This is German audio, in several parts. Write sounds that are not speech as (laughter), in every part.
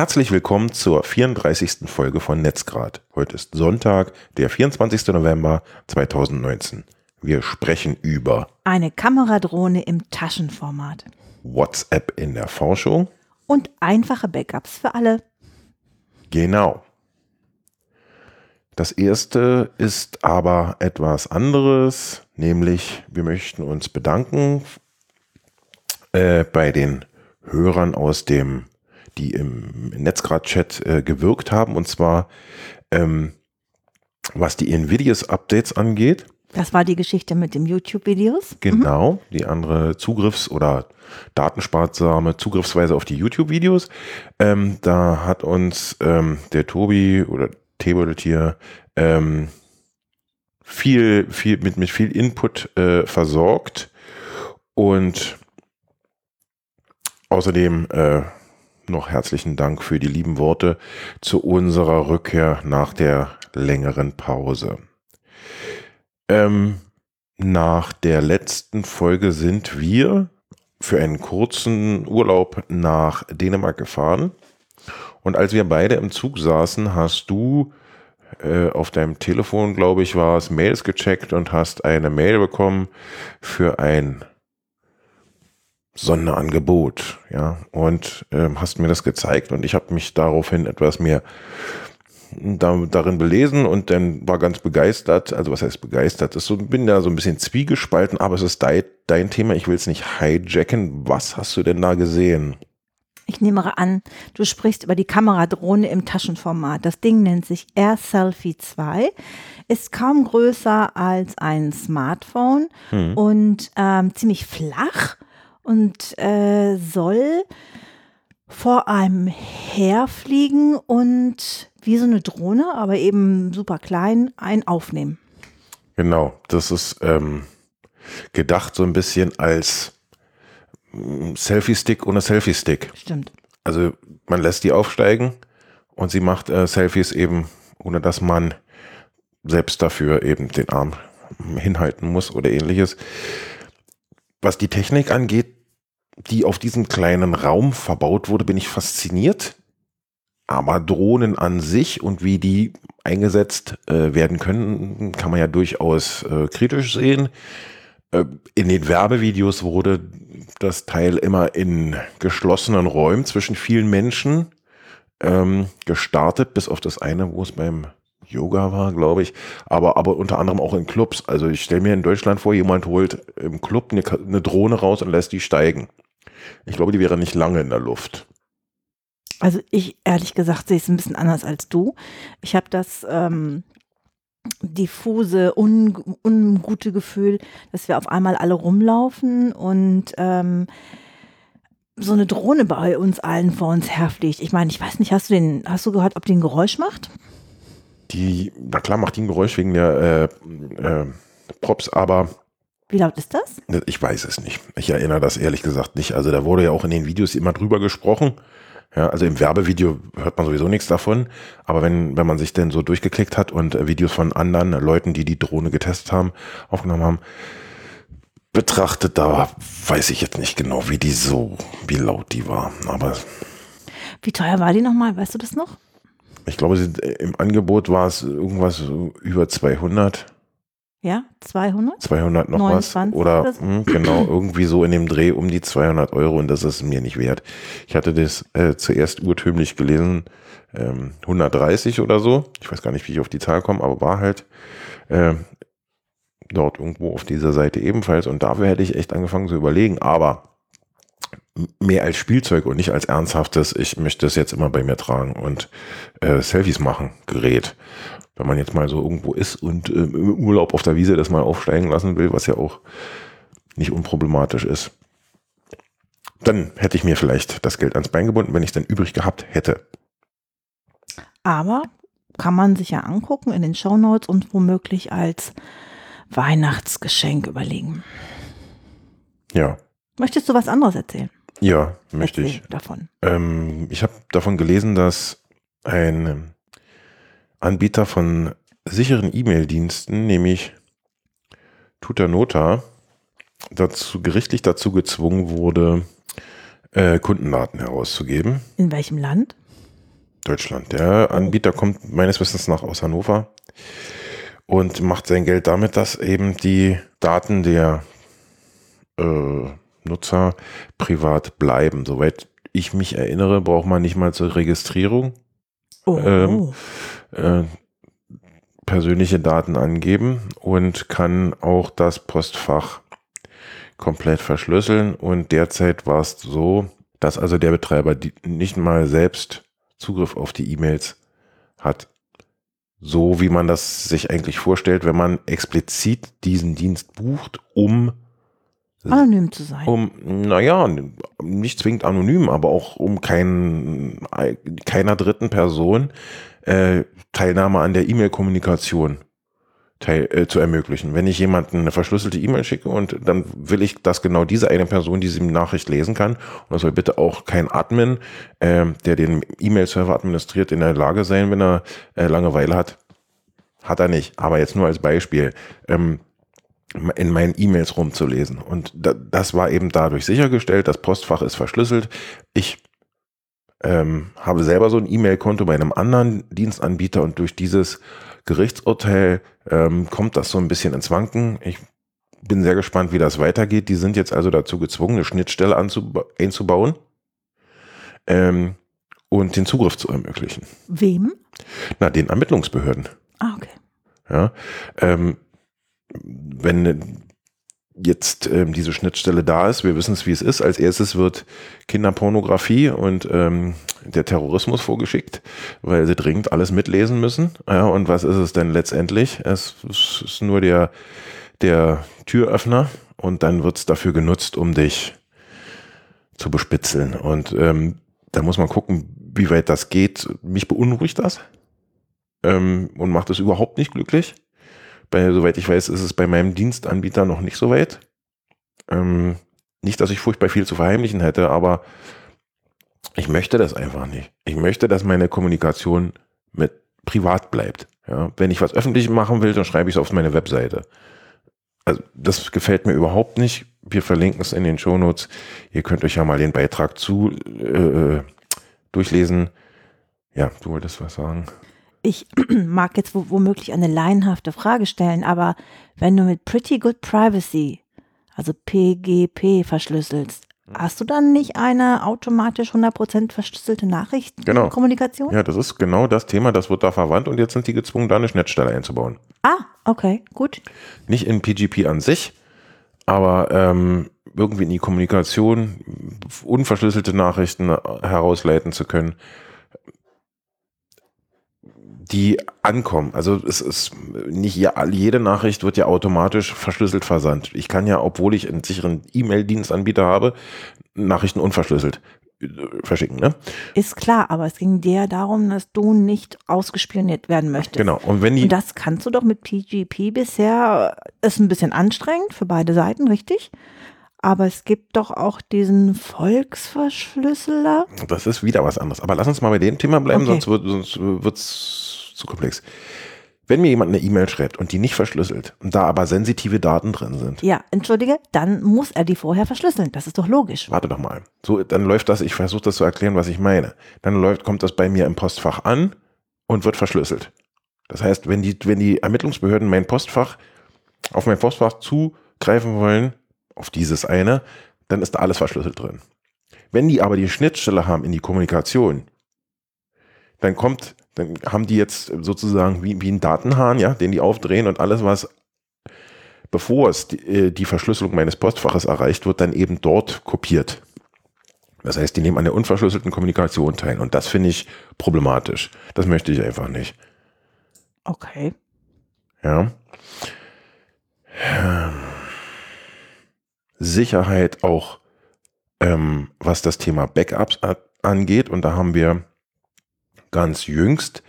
Herzlich willkommen zur 34. Folge von Netzgrad. Heute ist Sonntag, der 24. November 2019. Wir sprechen über eine Kameradrohne im Taschenformat, WhatsApp in der Forschung und einfache Backups für alle. Genau. Das erste ist aber etwas anderes, nämlich wir möchten uns bedanken äh, bei den Hörern aus dem die im Netzgrad-Chat äh, gewirkt haben, und zwar ähm, was die Nvidias-Updates angeht. Das war die Geschichte mit den YouTube-Videos. Genau, mhm. die andere Zugriffs- oder datensparsame Zugriffsweise auf die YouTube-Videos. Ähm, da hat uns ähm, der Tobi oder hier ähm, viel, viel, mit, mit viel Input äh, versorgt. Und außerdem äh, noch herzlichen Dank für die lieben Worte zu unserer Rückkehr nach der längeren Pause. Ähm, nach der letzten Folge sind wir für einen kurzen Urlaub nach Dänemark gefahren. Und als wir beide im Zug saßen, hast du äh, auf deinem Telefon, glaube ich, war es, Mails gecheckt und hast eine Mail bekommen für ein Sonderangebot, ja, und ähm, hast mir das gezeigt und ich habe mich daraufhin etwas mehr da, darin belesen und dann war ganz begeistert, also was heißt begeistert, ist so, bin da so ein bisschen zwiegespalten, aber es ist dein, dein Thema, ich will es nicht hijacken. Was hast du denn da gesehen? Ich nehme an, du sprichst über die Kameradrohne im Taschenformat. Das Ding nennt sich Air Selfie 2, ist kaum größer als ein Smartphone hm. und ähm, ziemlich flach und äh, soll vor einem herfliegen und wie so eine Drohne, aber eben super klein, ein aufnehmen. Genau, das ist ähm, gedacht so ein bisschen als mm, Selfie-Stick ohne Selfie-Stick. Stimmt. Also man lässt die aufsteigen und sie macht äh, Selfies eben, ohne dass man selbst dafür eben den Arm hinhalten muss oder ähnliches. Was die Technik angeht, die auf diesem kleinen Raum verbaut wurde, bin ich fasziniert. Aber Drohnen an sich und wie die eingesetzt äh, werden können, kann man ja durchaus äh, kritisch sehen. Äh, in den Werbevideos wurde das Teil immer in geschlossenen Räumen zwischen vielen Menschen ähm, gestartet, bis auf das eine, wo es beim Yoga war, glaube ich, aber, aber unter anderem auch in Clubs. Also ich stelle mir in Deutschland vor, jemand holt im Club eine, eine Drohne raus und lässt die steigen. Ich glaube, die wäre nicht lange in der Luft. Also ich ehrlich gesagt sehe es ein bisschen anders als du. Ich habe das ähm, diffuse, un, ungute Gefühl, dass wir auf einmal alle rumlaufen und ähm, so eine Drohne bei uns allen vor uns herfliegt. Ich meine, ich weiß nicht, hast du den, hast du gehört, ob die ein Geräusch macht? Die, na klar, macht die ein Geräusch wegen der äh, äh, Props, aber wie laut ist das? Ich weiß es nicht. Ich erinnere das ehrlich gesagt nicht. Also da wurde ja auch in den Videos immer drüber gesprochen. Ja, also im Werbevideo hört man sowieso nichts davon. Aber wenn, wenn man sich denn so durchgeklickt hat und Videos von anderen Leuten, die die Drohne getestet haben, aufgenommen haben, betrachtet, da weiß ich jetzt nicht genau, wie die so, wie laut die war. Aber. Wie teuer war die nochmal? Weißt du das noch? Ich glaube, im Angebot war es irgendwas über 200. Ja, 200? 200 noch 29 was. Oder mh, hm, genau, irgendwie so in dem Dreh um die 200 Euro und das ist mir nicht wert. Ich hatte das äh, zuerst urtümlich gelesen, ähm, 130 oder so. Ich weiß gar nicht, wie ich auf die Zahl komme, aber war halt äh, dort irgendwo auf dieser Seite ebenfalls. Und dafür hätte ich echt angefangen zu überlegen. Aber mehr als Spielzeug und nicht als ernsthaftes, ich möchte es jetzt immer bei mir tragen und äh, Selfies machen, Gerät wenn man jetzt mal so irgendwo ist und äh, im Urlaub auf der Wiese das mal aufsteigen lassen will, was ja auch nicht unproblematisch ist, dann hätte ich mir vielleicht das Geld ans Bein gebunden, wenn ich es dann übrig gehabt hätte. Aber kann man sich ja angucken in den Shownotes und womöglich als Weihnachtsgeschenk überlegen. Ja. Möchtest du was anderes erzählen? Ja, möchte Erzähl ich. Davon. Ähm, ich habe davon gelesen, dass ein Anbieter von sicheren E-Mail-Diensten, nämlich Tutanota, dazu gerichtlich dazu gezwungen wurde, äh, Kundendaten herauszugeben. In welchem Land? Deutschland. Der Anbieter kommt meines Wissens nach aus Hannover und macht sein Geld damit, dass eben die Daten der äh, Nutzer privat bleiben. Soweit ich mich erinnere, braucht man nicht mal zur Registrierung Oh. Ähm, äh, persönliche Daten angeben und kann auch das Postfach komplett verschlüsseln. Und derzeit war es so, dass also der Betreiber nicht mal selbst Zugriff auf die E-Mails hat. So wie man das sich eigentlich vorstellt, wenn man explizit diesen Dienst bucht, um Anonym zu sein. um, naja, nicht zwingend anonym, aber auch um kein, keiner dritten Person äh, Teilnahme an der E-Mail-Kommunikation teil, äh, zu ermöglichen. Wenn ich jemanden eine verschlüsselte E-Mail schicke und dann will ich, dass genau diese eine Person diese Nachricht lesen kann, und das soll bitte auch kein Admin, äh, der den E-Mail-Server administriert, in der Lage sein, wenn er äh, Langeweile hat. Hat er nicht, aber jetzt nur als Beispiel. Ähm, in meinen E-Mails rumzulesen. Und da, das war eben dadurch sichergestellt. Das Postfach ist verschlüsselt. Ich ähm, habe selber so ein E-Mail-Konto bei einem anderen Dienstanbieter und durch dieses Gerichtsurteil ähm, kommt das so ein bisschen ins Wanken. Ich bin sehr gespannt, wie das weitergeht. Die sind jetzt also dazu gezwungen, eine Schnittstelle einzubauen ähm, und den Zugriff zu ermöglichen. Wem? Na, den Ermittlungsbehörden. Ah, okay. Ja, ähm, wenn jetzt ähm, diese Schnittstelle da ist, wir wissen es, wie es ist. Als erstes wird Kinderpornografie und ähm, der Terrorismus vorgeschickt, weil sie dringend alles mitlesen müssen. Ja, und was ist es denn letztendlich? Es ist nur der, der Türöffner und dann wird es dafür genutzt, um dich zu bespitzeln. Und ähm, da muss man gucken, wie weit das geht. Mich beunruhigt das ähm, und macht es überhaupt nicht glücklich. Bei, soweit ich weiß, ist es bei meinem Dienstanbieter noch nicht so weit. Ähm, nicht, dass ich furchtbar viel zu verheimlichen hätte, aber ich möchte das einfach nicht. Ich möchte, dass meine Kommunikation mit privat bleibt. Ja, wenn ich was öffentlich machen will, dann schreibe ich es auf meine Webseite. Also das gefällt mir überhaupt nicht. Wir verlinken es in den Shownotes. Ihr könnt euch ja mal den Beitrag zu äh, durchlesen. Ja, du wolltest was sagen ich (clears throat) mag jetzt womöglich eine laienhafte Frage stellen, aber wenn du mit Pretty Good Privacy, also PGP, verschlüsselst, hast du dann nicht eine automatisch 100% verschlüsselte Nachrichtenkommunikation? Genau. Ja, das ist genau das Thema, das wird da verwandt und jetzt sind die gezwungen, da eine Schnittstelle einzubauen. Ah, okay, gut. Nicht in PGP an sich, aber ähm, irgendwie in die Kommunikation unverschlüsselte Nachrichten herausleiten zu können die ankommen. Also es ist nicht jede Nachricht wird ja automatisch verschlüsselt versandt. Ich kann ja, obwohl ich einen sicheren E-Mail-Dienstanbieter habe, Nachrichten unverschlüsselt äh, verschicken, ne? Ist klar, aber es ging dir darum, dass du nicht ausgespioniert werden möchtest. Genau. Und wenn die Und das kannst du doch mit PGP bisher, ist ein bisschen anstrengend für beide Seiten, richtig? Aber es gibt doch auch diesen Volksverschlüsseler. Das ist wieder was anderes. Aber lass uns mal bei dem Thema bleiben, okay. sonst wird es zu komplex. Wenn mir jemand eine E-Mail schreibt und die nicht verschlüsselt und da aber sensitive Daten drin sind. Ja, entschuldige, dann muss er die vorher verschlüsseln. Das ist doch logisch. Warte doch mal. So, dann läuft das, ich versuche das zu erklären, was ich meine. Dann läuft, kommt das bei mir im Postfach an und wird verschlüsselt. Das heißt, wenn die, wenn die Ermittlungsbehörden mein Postfach, auf mein Postfach zugreifen wollen, auf dieses eine, dann ist da alles verschlüsselt drin. Wenn die aber die Schnittstelle haben in die Kommunikation, dann kommt dann haben die jetzt sozusagen wie, wie ein Datenhahn, ja, den die aufdrehen und alles, was bevor es die, äh, die Verschlüsselung meines Postfaches erreicht wird, dann eben dort kopiert. Das heißt, die nehmen an der unverschlüsselten Kommunikation teil. Und das finde ich problematisch. Das möchte ich einfach nicht. Okay. Ja. Sicherheit auch, ähm, was das Thema Backups angeht. Und da haben wir ganz jüngst,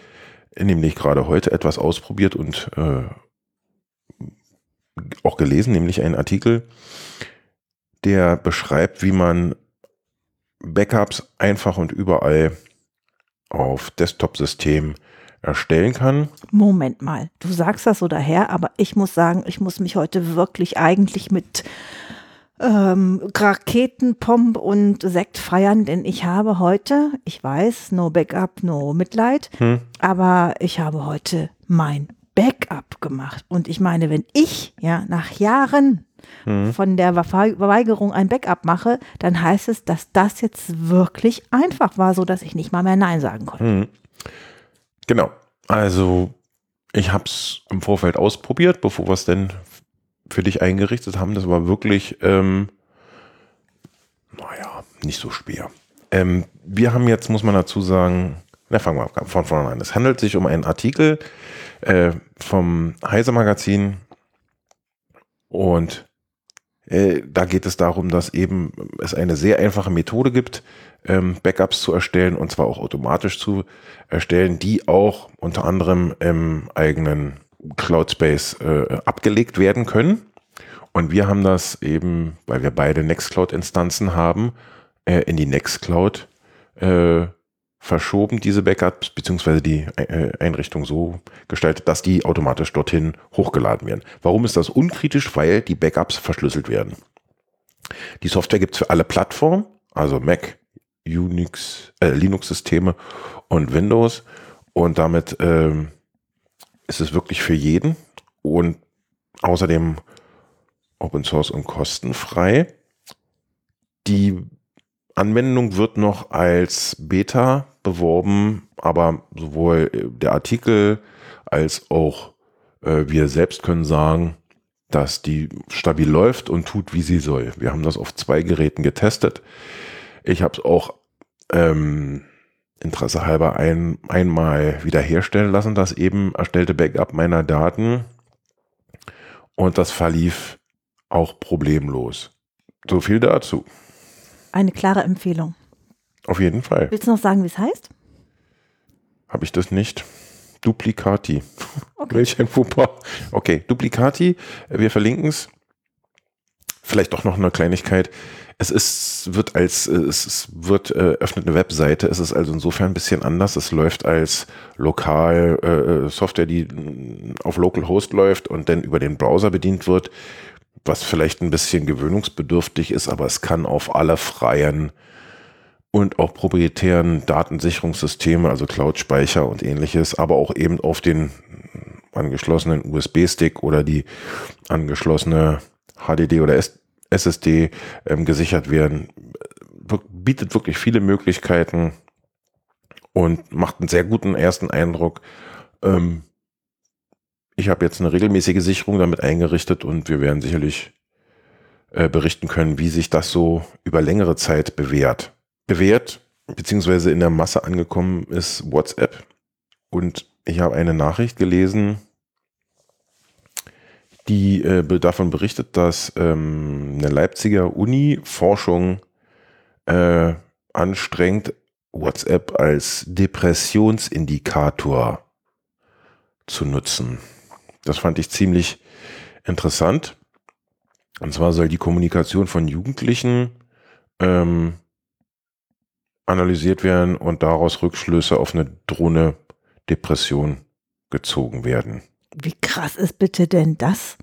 nämlich gerade heute etwas ausprobiert und äh, auch gelesen, nämlich einen Artikel, der beschreibt, wie man Backups einfach und überall auf Desktop-Systemen erstellen kann. Moment mal, du sagst das so daher, aber ich muss sagen, ich muss mich heute wirklich eigentlich mit ähm, Raketenpomp und Sekt feiern, denn ich habe heute, ich weiß, no Backup, no Mitleid, hm. aber ich habe heute mein Backup gemacht. Und ich meine, wenn ich ja nach Jahren hm. von der Verweigerung ein Backup mache, dann heißt es, dass das jetzt wirklich einfach war, so dass ich nicht mal mehr Nein sagen konnte. Hm. Genau. Also ich habe es im Vorfeld ausprobiert, bevor wir es denn für dich eingerichtet haben. Das war wirklich, ähm, naja, nicht so schwer. Ähm, wir haben jetzt, muss man dazu sagen, na, fangen wir von vorne an. Es handelt sich um einen Artikel äh, vom Heise Magazin und äh, da geht es darum, dass eben es eine sehr einfache Methode gibt, ähm, Backups zu erstellen und zwar auch automatisch zu erstellen, die auch unter anderem im eigenen Cloud Space äh, abgelegt werden können. Und wir haben das eben, weil wir beide Nextcloud-Instanzen haben, äh, in die Nextcloud äh, verschoben, diese Backups, beziehungsweise die äh, Einrichtung so gestaltet, dass die automatisch dorthin hochgeladen werden. Warum ist das unkritisch? Weil die Backups verschlüsselt werden. Die Software gibt es für alle Plattformen, also Mac, Unix, äh, Linux-Systeme und Windows. Und damit ähm, ist es wirklich für jeden und außerdem Open Source und kostenfrei. Die Anwendung wird noch als Beta beworben, aber sowohl der Artikel als auch äh, wir selbst können sagen, dass die stabil läuft und tut, wie sie soll. Wir haben das auf zwei Geräten getestet. Ich habe es auch ähm, Interesse halber ein, einmal wiederherstellen lassen, das eben erstellte Backup meiner Daten. Und das verlief auch problemlos. So viel dazu. Eine klare Empfehlung. Auf jeden Fall. Willst du noch sagen, wie es heißt? Habe ich das nicht? Duplicati. Okay. (laughs) Welch ein Fauxpas. Okay, Duplicati. Wir verlinken es. Vielleicht doch noch eine Kleinigkeit. Es ist, wird als, es wird, äh, öffnet eine Webseite. Es ist also insofern ein bisschen anders. Es läuft als lokal äh, äh Software, die auf Localhost läuft und dann über den Browser bedient wird was vielleicht ein bisschen gewöhnungsbedürftig ist, aber es kann auf alle freien und auch proprietären Datensicherungssysteme, also Cloud-Speicher und ähnliches, aber auch eben auf den angeschlossenen USB-Stick oder die angeschlossene HDD oder SSD ähm, gesichert werden. Bietet wirklich viele Möglichkeiten und macht einen sehr guten ersten Eindruck. Ähm, ich habe jetzt eine regelmäßige Sicherung damit eingerichtet und wir werden sicherlich äh, berichten können, wie sich das so über längere Zeit bewährt. Bewährt, beziehungsweise in der Masse angekommen ist WhatsApp. Und ich habe eine Nachricht gelesen, die äh, davon berichtet, dass ähm, eine Leipziger Uni Forschung äh, anstrengt, WhatsApp als Depressionsindikator zu nutzen. Das fand ich ziemlich interessant. Und zwar soll die Kommunikation von Jugendlichen ähm, analysiert werden und daraus Rückschlüsse auf eine drohende Depression gezogen werden. Wie krass ist bitte denn das?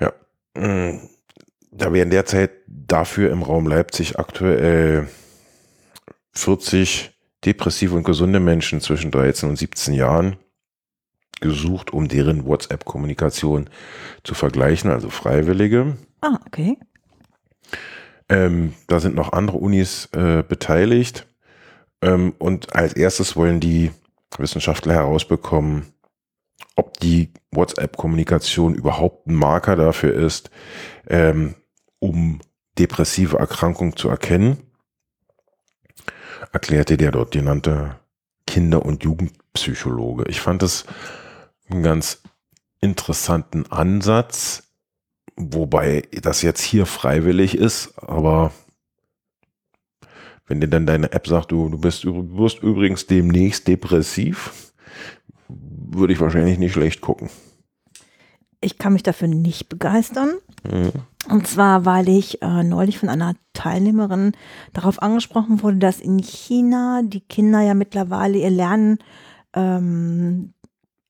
Ja, mm, da werden derzeit dafür im Raum Leipzig aktuell 40 depressive und gesunde Menschen zwischen 13 und 17 Jahren gesucht, um deren WhatsApp-Kommunikation zu vergleichen, also Freiwillige. Ah, okay. Ähm, da sind noch andere Unis äh, beteiligt. Ähm, und als erstes wollen die Wissenschaftler herausbekommen, ob die WhatsApp-Kommunikation überhaupt ein Marker dafür ist, ähm, um depressive Erkrankungen zu erkennen, erklärte der dort genannte Kinder- und Jugendpsychologe. Ich fand es einen ganz interessanten Ansatz, wobei das jetzt hier freiwillig ist, aber wenn dir dann deine App sagt, du, du bist, du wirst übrigens demnächst depressiv, würde ich wahrscheinlich nicht schlecht gucken. Ich kann mich dafür nicht begeistern. Mhm. Und zwar, weil ich äh, neulich von einer Teilnehmerin darauf angesprochen wurde, dass in China die Kinder ja mittlerweile ihr Lernen ähm,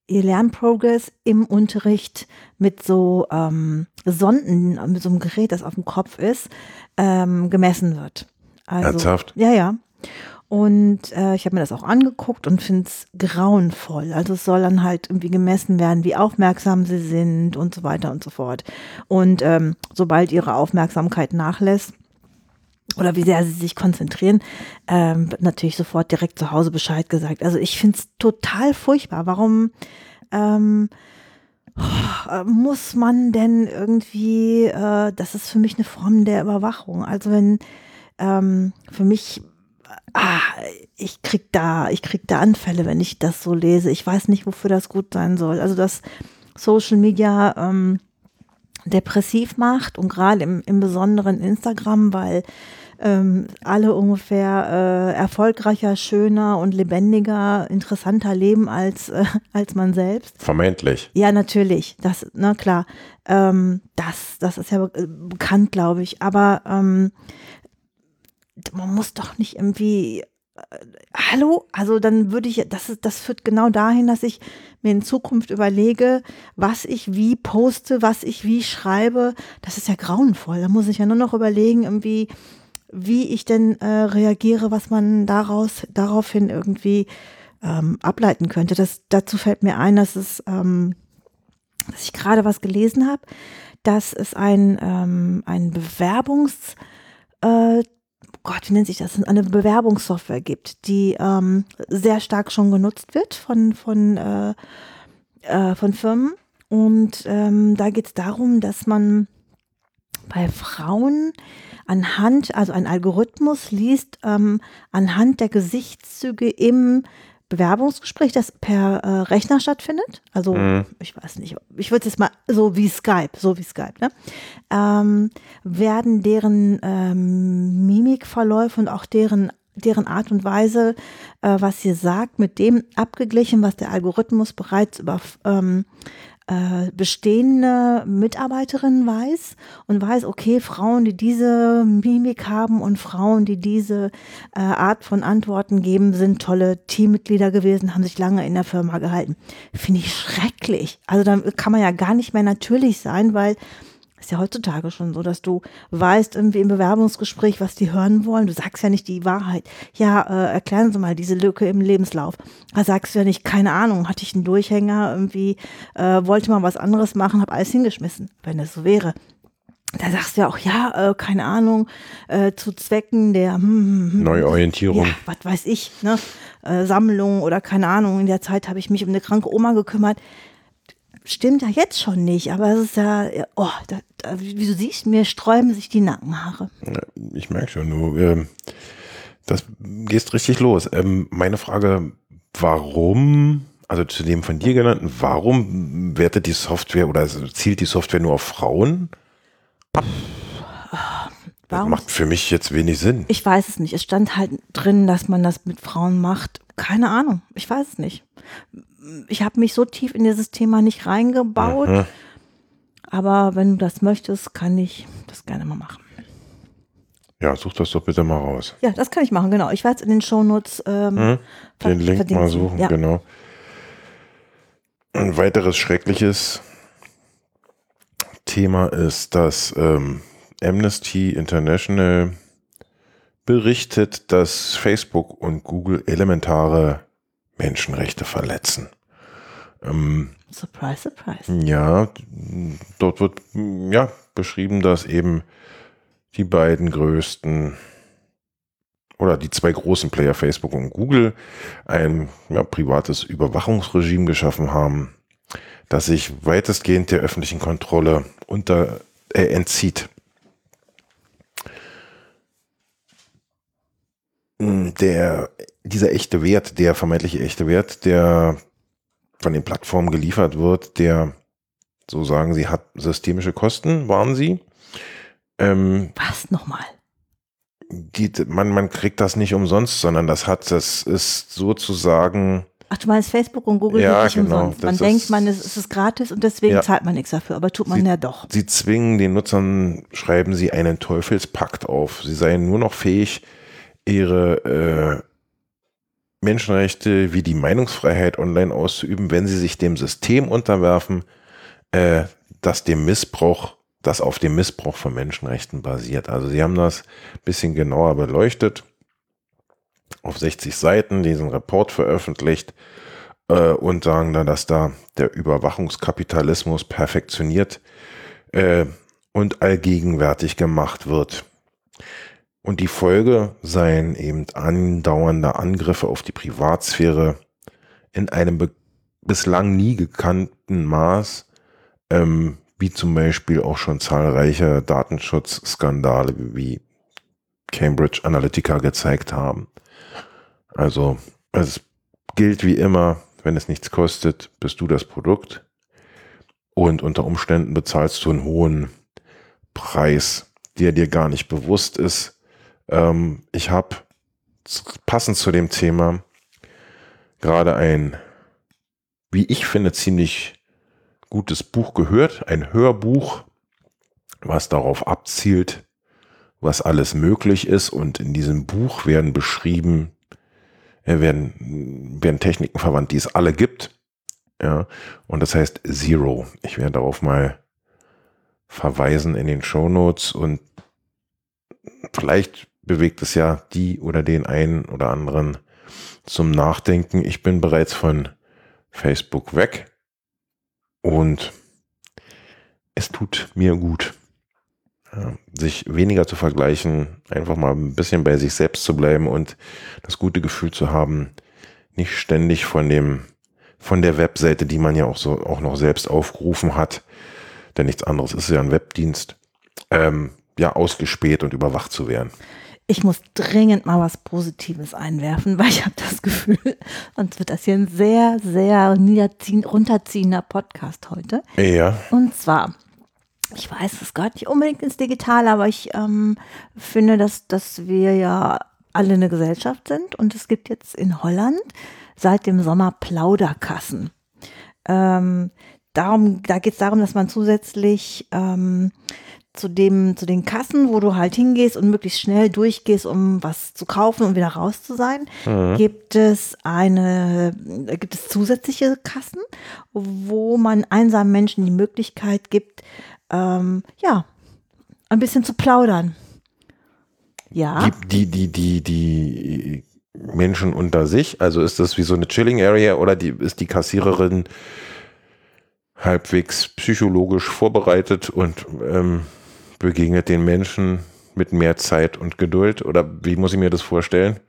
ihr Lernprogress im Unterricht mit so ähm, Sonden, mit so einem Gerät, das auf dem Kopf ist, ähm, gemessen wird. Also, Ernsthaft? Ja, ja. Und äh, ich habe mir das auch angeguckt und finde es grauenvoll. Also es soll dann halt irgendwie gemessen werden, wie aufmerksam sie sind und so weiter und so fort. Und ähm, sobald ihre Aufmerksamkeit nachlässt, oder wie sehr sie sich konzentrieren, ähm, wird natürlich sofort direkt zu Hause Bescheid gesagt. Also ich finde es total furchtbar. Warum ähm, oh, muss man denn irgendwie, äh, das ist für mich eine Form der Überwachung. Also wenn ähm, für mich, ah, ich krieg da, ich krieg da Anfälle, wenn ich das so lese. Ich weiß nicht, wofür das gut sein soll. Also dass Social Media ähm, depressiv macht und gerade im, im Besonderen Instagram, weil ähm, alle ungefähr äh, erfolgreicher, schöner und lebendiger, interessanter leben als, äh, als man selbst. Vermeintlich. Ja, natürlich. Das, na klar. Ähm, das, das ist ja be bekannt, glaube ich. Aber ähm, man muss doch nicht irgendwie hallo, also dann würde ich, das, ist, das führt genau dahin, dass ich mir in Zukunft überlege, was ich wie poste, was ich wie schreibe. Das ist ja grauenvoll. Da muss ich ja nur noch überlegen, irgendwie, wie ich denn äh, reagiere, was man daraus, daraufhin irgendwie ähm, ableiten könnte. Das, dazu fällt mir ein, dass es, ähm, dass ich gerade was gelesen habe, dass es ein, ähm, ein Bewerbungs äh, Gott, wie nennt sich das? Eine Bewerbungssoftware gibt, die ähm, sehr stark schon genutzt wird von, von, äh, äh, von Firmen. Und ähm, da geht es darum, dass man bei Frauen anhand, also ein Algorithmus liest ähm, anhand der Gesichtszüge im Bewerbungsgespräch, das per äh, Rechner stattfindet. Also mhm. ich weiß nicht, ich würde es mal so wie Skype, so wie Skype, ne? ähm, werden deren ähm, Mimikverläufe und auch deren deren Art und Weise, äh, was sie sagt, mit dem abgeglichen, was der Algorithmus bereits über ähm, äh, bestehende Mitarbeiterin weiß und weiß, okay, Frauen, die diese Mimik haben und Frauen, die diese äh, Art von Antworten geben, sind tolle Teammitglieder gewesen, haben sich lange in der Firma gehalten. Finde ich schrecklich. Also da kann man ja gar nicht mehr natürlich sein, weil ist ja heutzutage schon so, dass du weißt irgendwie im Bewerbungsgespräch, was die hören wollen. Du sagst ja nicht die Wahrheit. Ja, äh, erklären Sie mal diese Lücke im Lebenslauf. Da sagst du ja nicht, keine Ahnung, hatte ich einen Durchhänger, irgendwie äh, wollte mal was anderes machen, habe alles hingeschmissen, wenn es so wäre. Da sagst du ja auch, ja, äh, keine Ahnung, äh, zu Zwecken der hm, hm, hm, Neuorientierung. Ja, was weiß ich, ne? Äh, Sammlung oder keine Ahnung. In der Zeit habe ich mich um eine kranke Oma gekümmert stimmt ja jetzt schon nicht, aber es ist ja, oh, da, da, wie du siehst, mir sträuben sich die Nackenhaare. Ich merke schon, du, äh, das gehst richtig los. Ähm, meine Frage, warum, also zu dem von dir genannten, warum wertet die Software oder zielt die Software nur auf Frauen? Warum? Das macht für mich jetzt wenig Sinn. Ich weiß es nicht. Es stand halt drin, dass man das mit Frauen macht. Keine Ahnung. Ich weiß es nicht ich habe mich so tief in dieses Thema nicht reingebaut. Mhm. Aber wenn du das möchtest, kann ich das gerne mal machen. Ja, such das doch bitte mal raus. Ja, das kann ich machen, genau. Ich werde es in den Shownotes ähm, mhm. den Link mal suchen, ja. genau. Ein weiteres schreckliches Thema ist, dass ähm, Amnesty International berichtet, dass Facebook und Google elementare Menschenrechte verletzen. Ähm, surprise, surprise. Ja, dort wird ja beschrieben, dass eben die beiden größten oder die zwei großen Player Facebook und Google ein ja, privates Überwachungsregime geschaffen haben, das sich weitestgehend der öffentlichen Kontrolle unter, äh, entzieht. Der, dieser echte Wert, der vermeintliche echte Wert, der von den Plattformen geliefert wird, der, so sagen sie, hat systemische Kosten, waren sie. Ähm, Was nochmal? Die, man, man kriegt das nicht umsonst, sondern das hat, das ist sozusagen. Ach, du meinst Facebook und Google ja, nicht genau, umsonst. Man denkt, man ist, es ist gratis und deswegen ja, zahlt man nichts dafür, aber tut man sie, ja doch. Sie zwingen den Nutzern, schreiben sie einen Teufelspakt auf. Sie seien nur noch fähig, ihre äh, Menschenrechte wie die Meinungsfreiheit online auszuüben, wenn sie sich dem System unterwerfen, äh, das dem Missbrauch, das auf dem Missbrauch von Menschenrechten basiert. Also sie haben das ein bisschen genauer beleuchtet, auf 60 Seiten diesen Report veröffentlicht äh, und sagen da, dass da der Überwachungskapitalismus perfektioniert äh, und allgegenwärtig gemacht wird. Und die Folge seien eben andauernde Angriffe auf die Privatsphäre in einem bislang nie gekannten Maß, ähm, wie zum Beispiel auch schon zahlreiche Datenschutzskandale wie Cambridge Analytica gezeigt haben. Also es gilt wie immer, wenn es nichts kostet, bist du das Produkt und unter Umständen bezahlst du einen hohen Preis, der dir gar nicht bewusst ist. Ähm, ich habe passend zu dem Thema gerade ein, wie ich finde, ziemlich gutes Buch gehört, ein Hörbuch, was darauf abzielt, was alles möglich ist. Und in diesem Buch werden beschrieben, äh, werden, werden Techniken verwandt, die es alle gibt. Ja, und das heißt Zero. Ich werde darauf mal verweisen in den Show Notes und vielleicht bewegt es ja die oder den einen oder anderen zum Nachdenken. Ich bin bereits von Facebook weg und es tut mir gut, sich weniger zu vergleichen, einfach mal ein bisschen bei sich selbst zu bleiben und das gute Gefühl zu haben, nicht ständig von dem, von der Webseite, die man ja auch so auch noch selbst aufgerufen hat, denn nichts anderes ist ja ein Webdienst, ähm, ja, ausgespäht und überwacht zu werden ich muss dringend mal was Positives einwerfen, weil ich habe das Gefühl, sonst wird das hier ein sehr, sehr runterziehender Podcast heute. Ja. Und zwar, ich weiß, es gehört nicht unbedingt ins Digitale, aber ich ähm, finde, dass, dass wir ja alle eine Gesellschaft sind und es gibt jetzt in Holland seit dem Sommer Plauderkassen. Ähm, darum, da geht es darum, dass man zusätzlich ähm, zu dem, zu den Kassen, wo du halt hingehst und möglichst schnell durchgehst, um was zu kaufen und wieder raus zu sein, mhm. gibt es eine, gibt es zusätzliche Kassen, wo man einsamen Menschen die Möglichkeit gibt, ähm, ja, ein bisschen zu plaudern. Ja. Die, die, die, die, die Menschen unter sich, also ist das wie so eine Chilling Area oder die, ist die Kassiererin halbwegs psychologisch vorbereitet und ähm, begegnet den Menschen mit mehr Zeit und Geduld? Oder wie muss ich mir das vorstellen?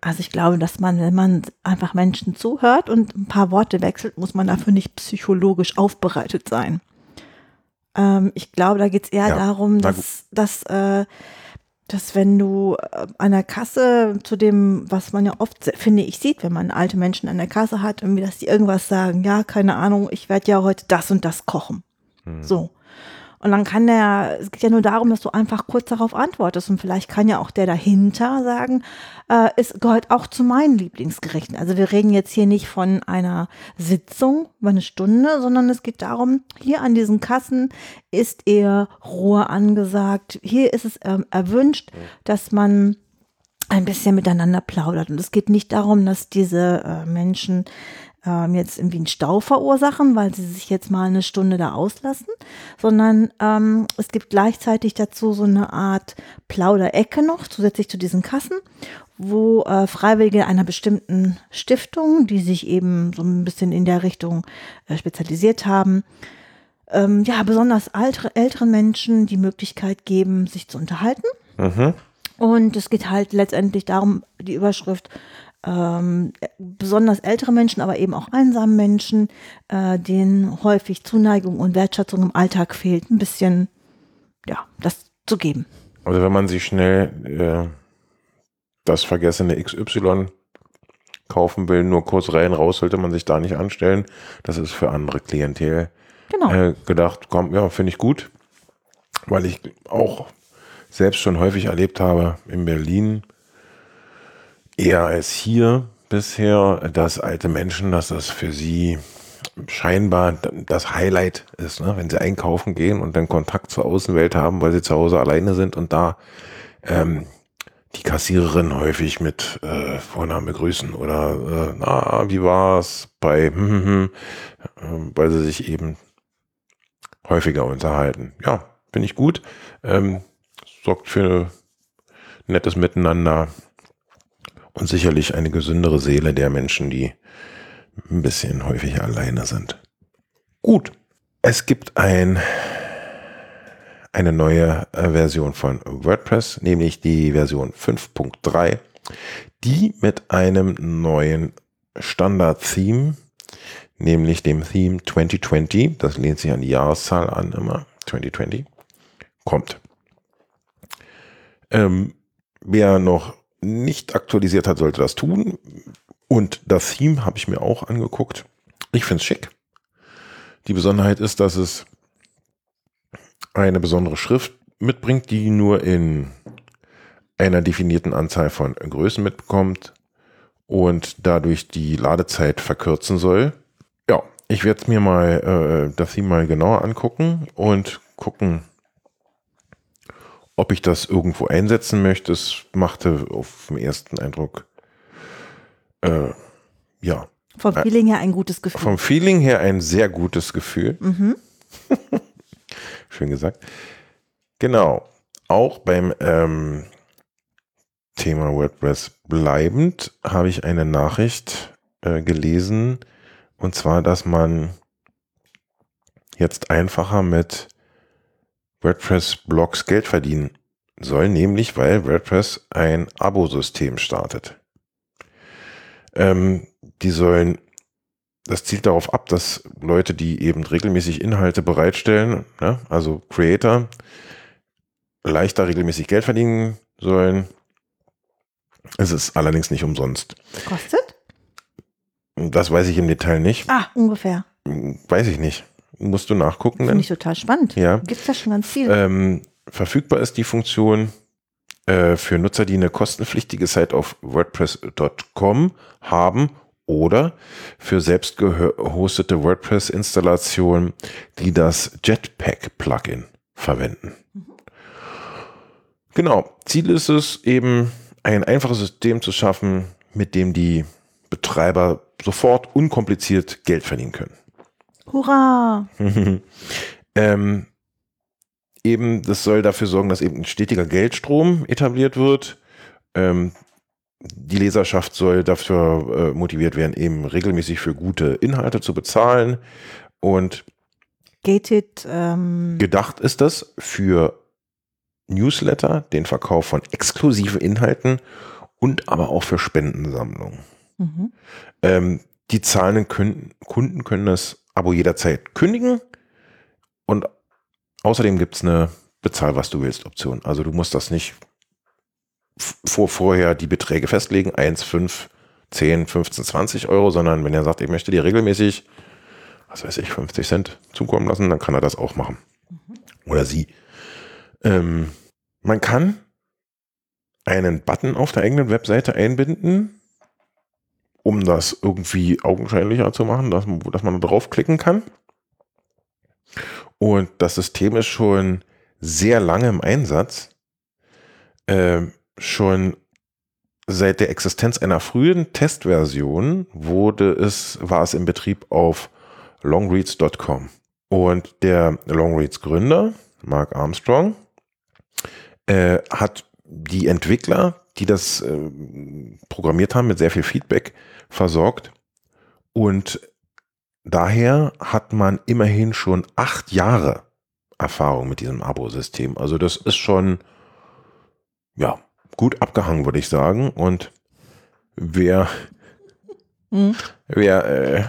Also ich glaube, dass man, wenn man einfach Menschen zuhört und ein paar Worte wechselt, muss man dafür nicht psychologisch aufbereitet sein. Ähm, ich glaube, da geht es eher ja, darum, dass, dass, äh, dass wenn du äh, an der Kasse zu dem, was man ja oft, finde ich, sieht, wenn man alte Menschen an der Kasse hat, irgendwie, dass die irgendwas sagen, ja, keine Ahnung, ich werde ja heute das und das kochen. Hm. So. Und dann kann der, es geht ja nur darum, dass du einfach kurz darauf antwortest. Und vielleicht kann ja auch der dahinter sagen, äh, es gehört auch zu meinen Lieblingsgerichten. Also wir reden jetzt hier nicht von einer Sitzung über eine Stunde, sondern es geht darum, hier an diesen Kassen ist eher Ruhe angesagt. Hier ist es ähm, erwünscht, dass man ein bisschen miteinander plaudert. Und es geht nicht darum, dass diese äh, Menschen ähm, jetzt irgendwie einen Stau verursachen, weil sie sich jetzt mal eine Stunde da auslassen, sondern ähm, es gibt gleichzeitig dazu so eine Art Plauderecke noch, zusätzlich zu diesen Kassen, wo äh, Freiwillige einer bestimmten Stiftung, die sich eben so ein bisschen in der Richtung äh, spezialisiert haben, ähm, ja, besonders altere, älteren Menschen die Möglichkeit geben, sich zu unterhalten. Mhm. Und es geht halt letztendlich darum, die Überschrift ähm, besonders ältere Menschen, aber eben auch einsame Menschen, äh, denen häufig Zuneigung und Wertschätzung im Alltag fehlt, ein bisschen, ja, das zu geben. Also wenn man sich schnell äh, das vergessene XY kaufen will, nur kurz rein, raus, sollte man sich da nicht anstellen. Das ist für andere Klientel genau. äh, gedacht. Komm, ja, finde ich gut, weil ich auch selbst schon häufig erlebt habe in Berlin, eher als hier bisher, dass alte Menschen, dass das für sie scheinbar das Highlight ist, ne? wenn sie einkaufen gehen und dann Kontakt zur Außenwelt haben, weil sie zu Hause alleine sind und da ähm, die Kassiererin häufig mit äh, Vornamen begrüßen oder äh, na, wie war's bei, (laughs) hm, hm, hm, äh, weil sie sich eben häufiger unterhalten. Ja, finde ich gut. Ähm, sorgt für nettes Miteinander und sicherlich eine gesündere Seele der Menschen, die ein bisschen häufiger alleine sind. Gut, es gibt ein eine neue äh, Version von WordPress, nämlich die Version 5.3, die mit einem neuen Standard-Theme, nämlich dem Theme 2020, das lehnt sich an die Jahreszahl an, immer 2020, kommt. Ähm, wer noch nicht aktualisiert hat, sollte das tun. Und das Theme habe ich mir auch angeguckt. Ich finde es schick. Die Besonderheit ist, dass es eine besondere Schrift mitbringt, die nur in einer definierten Anzahl von Größen mitbekommt und dadurch die Ladezeit verkürzen soll. Ja, ich werde mir mal äh, das Theme mal genauer angucken und gucken, ob ich das irgendwo einsetzen möchte. Es machte auf den ersten Eindruck äh, ja. Vom Feeling her ein gutes Gefühl. Vom Feeling her ein sehr gutes Gefühl. Mhm. (laughs) Schön gesagt. Genau. Auch beim ähm, Thema WordPress bleibend habe ich eine Nachricht äh, gelesen. Und zwar, dass man jetzt einfacher mit WordPress-Blogs Geld verdienen soll, nämlich weil WordPress ein Abo-System startet. Ähm, die sollen das zielt darauf ab, dass Leute, die eben regelmäßig Inhalte bereitstellen, ne, also Creator, leichter regelmäßig Geld verdienen sollen. Es ist allerdings nicht umsonst. Kostet? Das weiß ich im Detail nicht. Ah, ungefähr. Weiß ich nicht. Musst du nachgucken. Finde ich total spannend. Ja. Gibt es ja schon ganz viel. Ähm, verfügbar ist die Funktion äh, für Nutzer, die eine kostenpflichtige Site auf WordPress.com haben oder für selbst gehostete WordPress-Installationen, die das Jetpack-Plugin verwenden. Mhm. Genau, Ziel ist es eben, ein einfaches System zu schaffen, mit dem die Betreiber sofort unkompliziert Geld verdienen können. Hurra! (laughs) ähm, eben, das soll dafür sorgen, dass eben ein stetiger Geldstrom etabliert wird. Ähm, die Leserschaft soll dafür äh, motiviert werden, eben regelmäßig für gute Inhalte zu bezahlen. Und Gated, ähm gedacht ist das für Newsletter, den Verkauf von exklusiven Inhalten und aber auch für Spendensammlungen. Mhm. Ähm, die zahlenden Kunden können das Abo jederzeit kündigen und außerdem gibt es eine Bezahl, was du willst Option. Also du musst das nicht vor, vorher die Beträge festlegen, 1, 5, 10, 15, 20 Euro, sondern wenn er sagt, ich möchte dir regelmäßig, was weiß ich, 50 Cent zukommen lassen, dann kann er das auch machen. Mhm. Oder sie. Ähm, man kann einen Button auf der eigenen Webseite einbinden, um das irgendwie augenscheinlicher zu machen, dass, dass man draufklicken kann. Und das System ist schon sehr lange im Einsatz. Ähm, schon seit der Existenz einer frühen Testversion wurde es, war es im Betrieb auf longreads.com. Und der Longreads Gründer, Mark Armstrong, äh, hat die Entwickler, die das äh, programmiert haben, mit sehr viel Feedback versorgt. Und daher hat man immerhin schon acht Jahre Erfahrung mit diesem Abo-System. Also das ist schon, ja, gut abgehangen, würde ich sagen. Und wer, mhm. wer äh,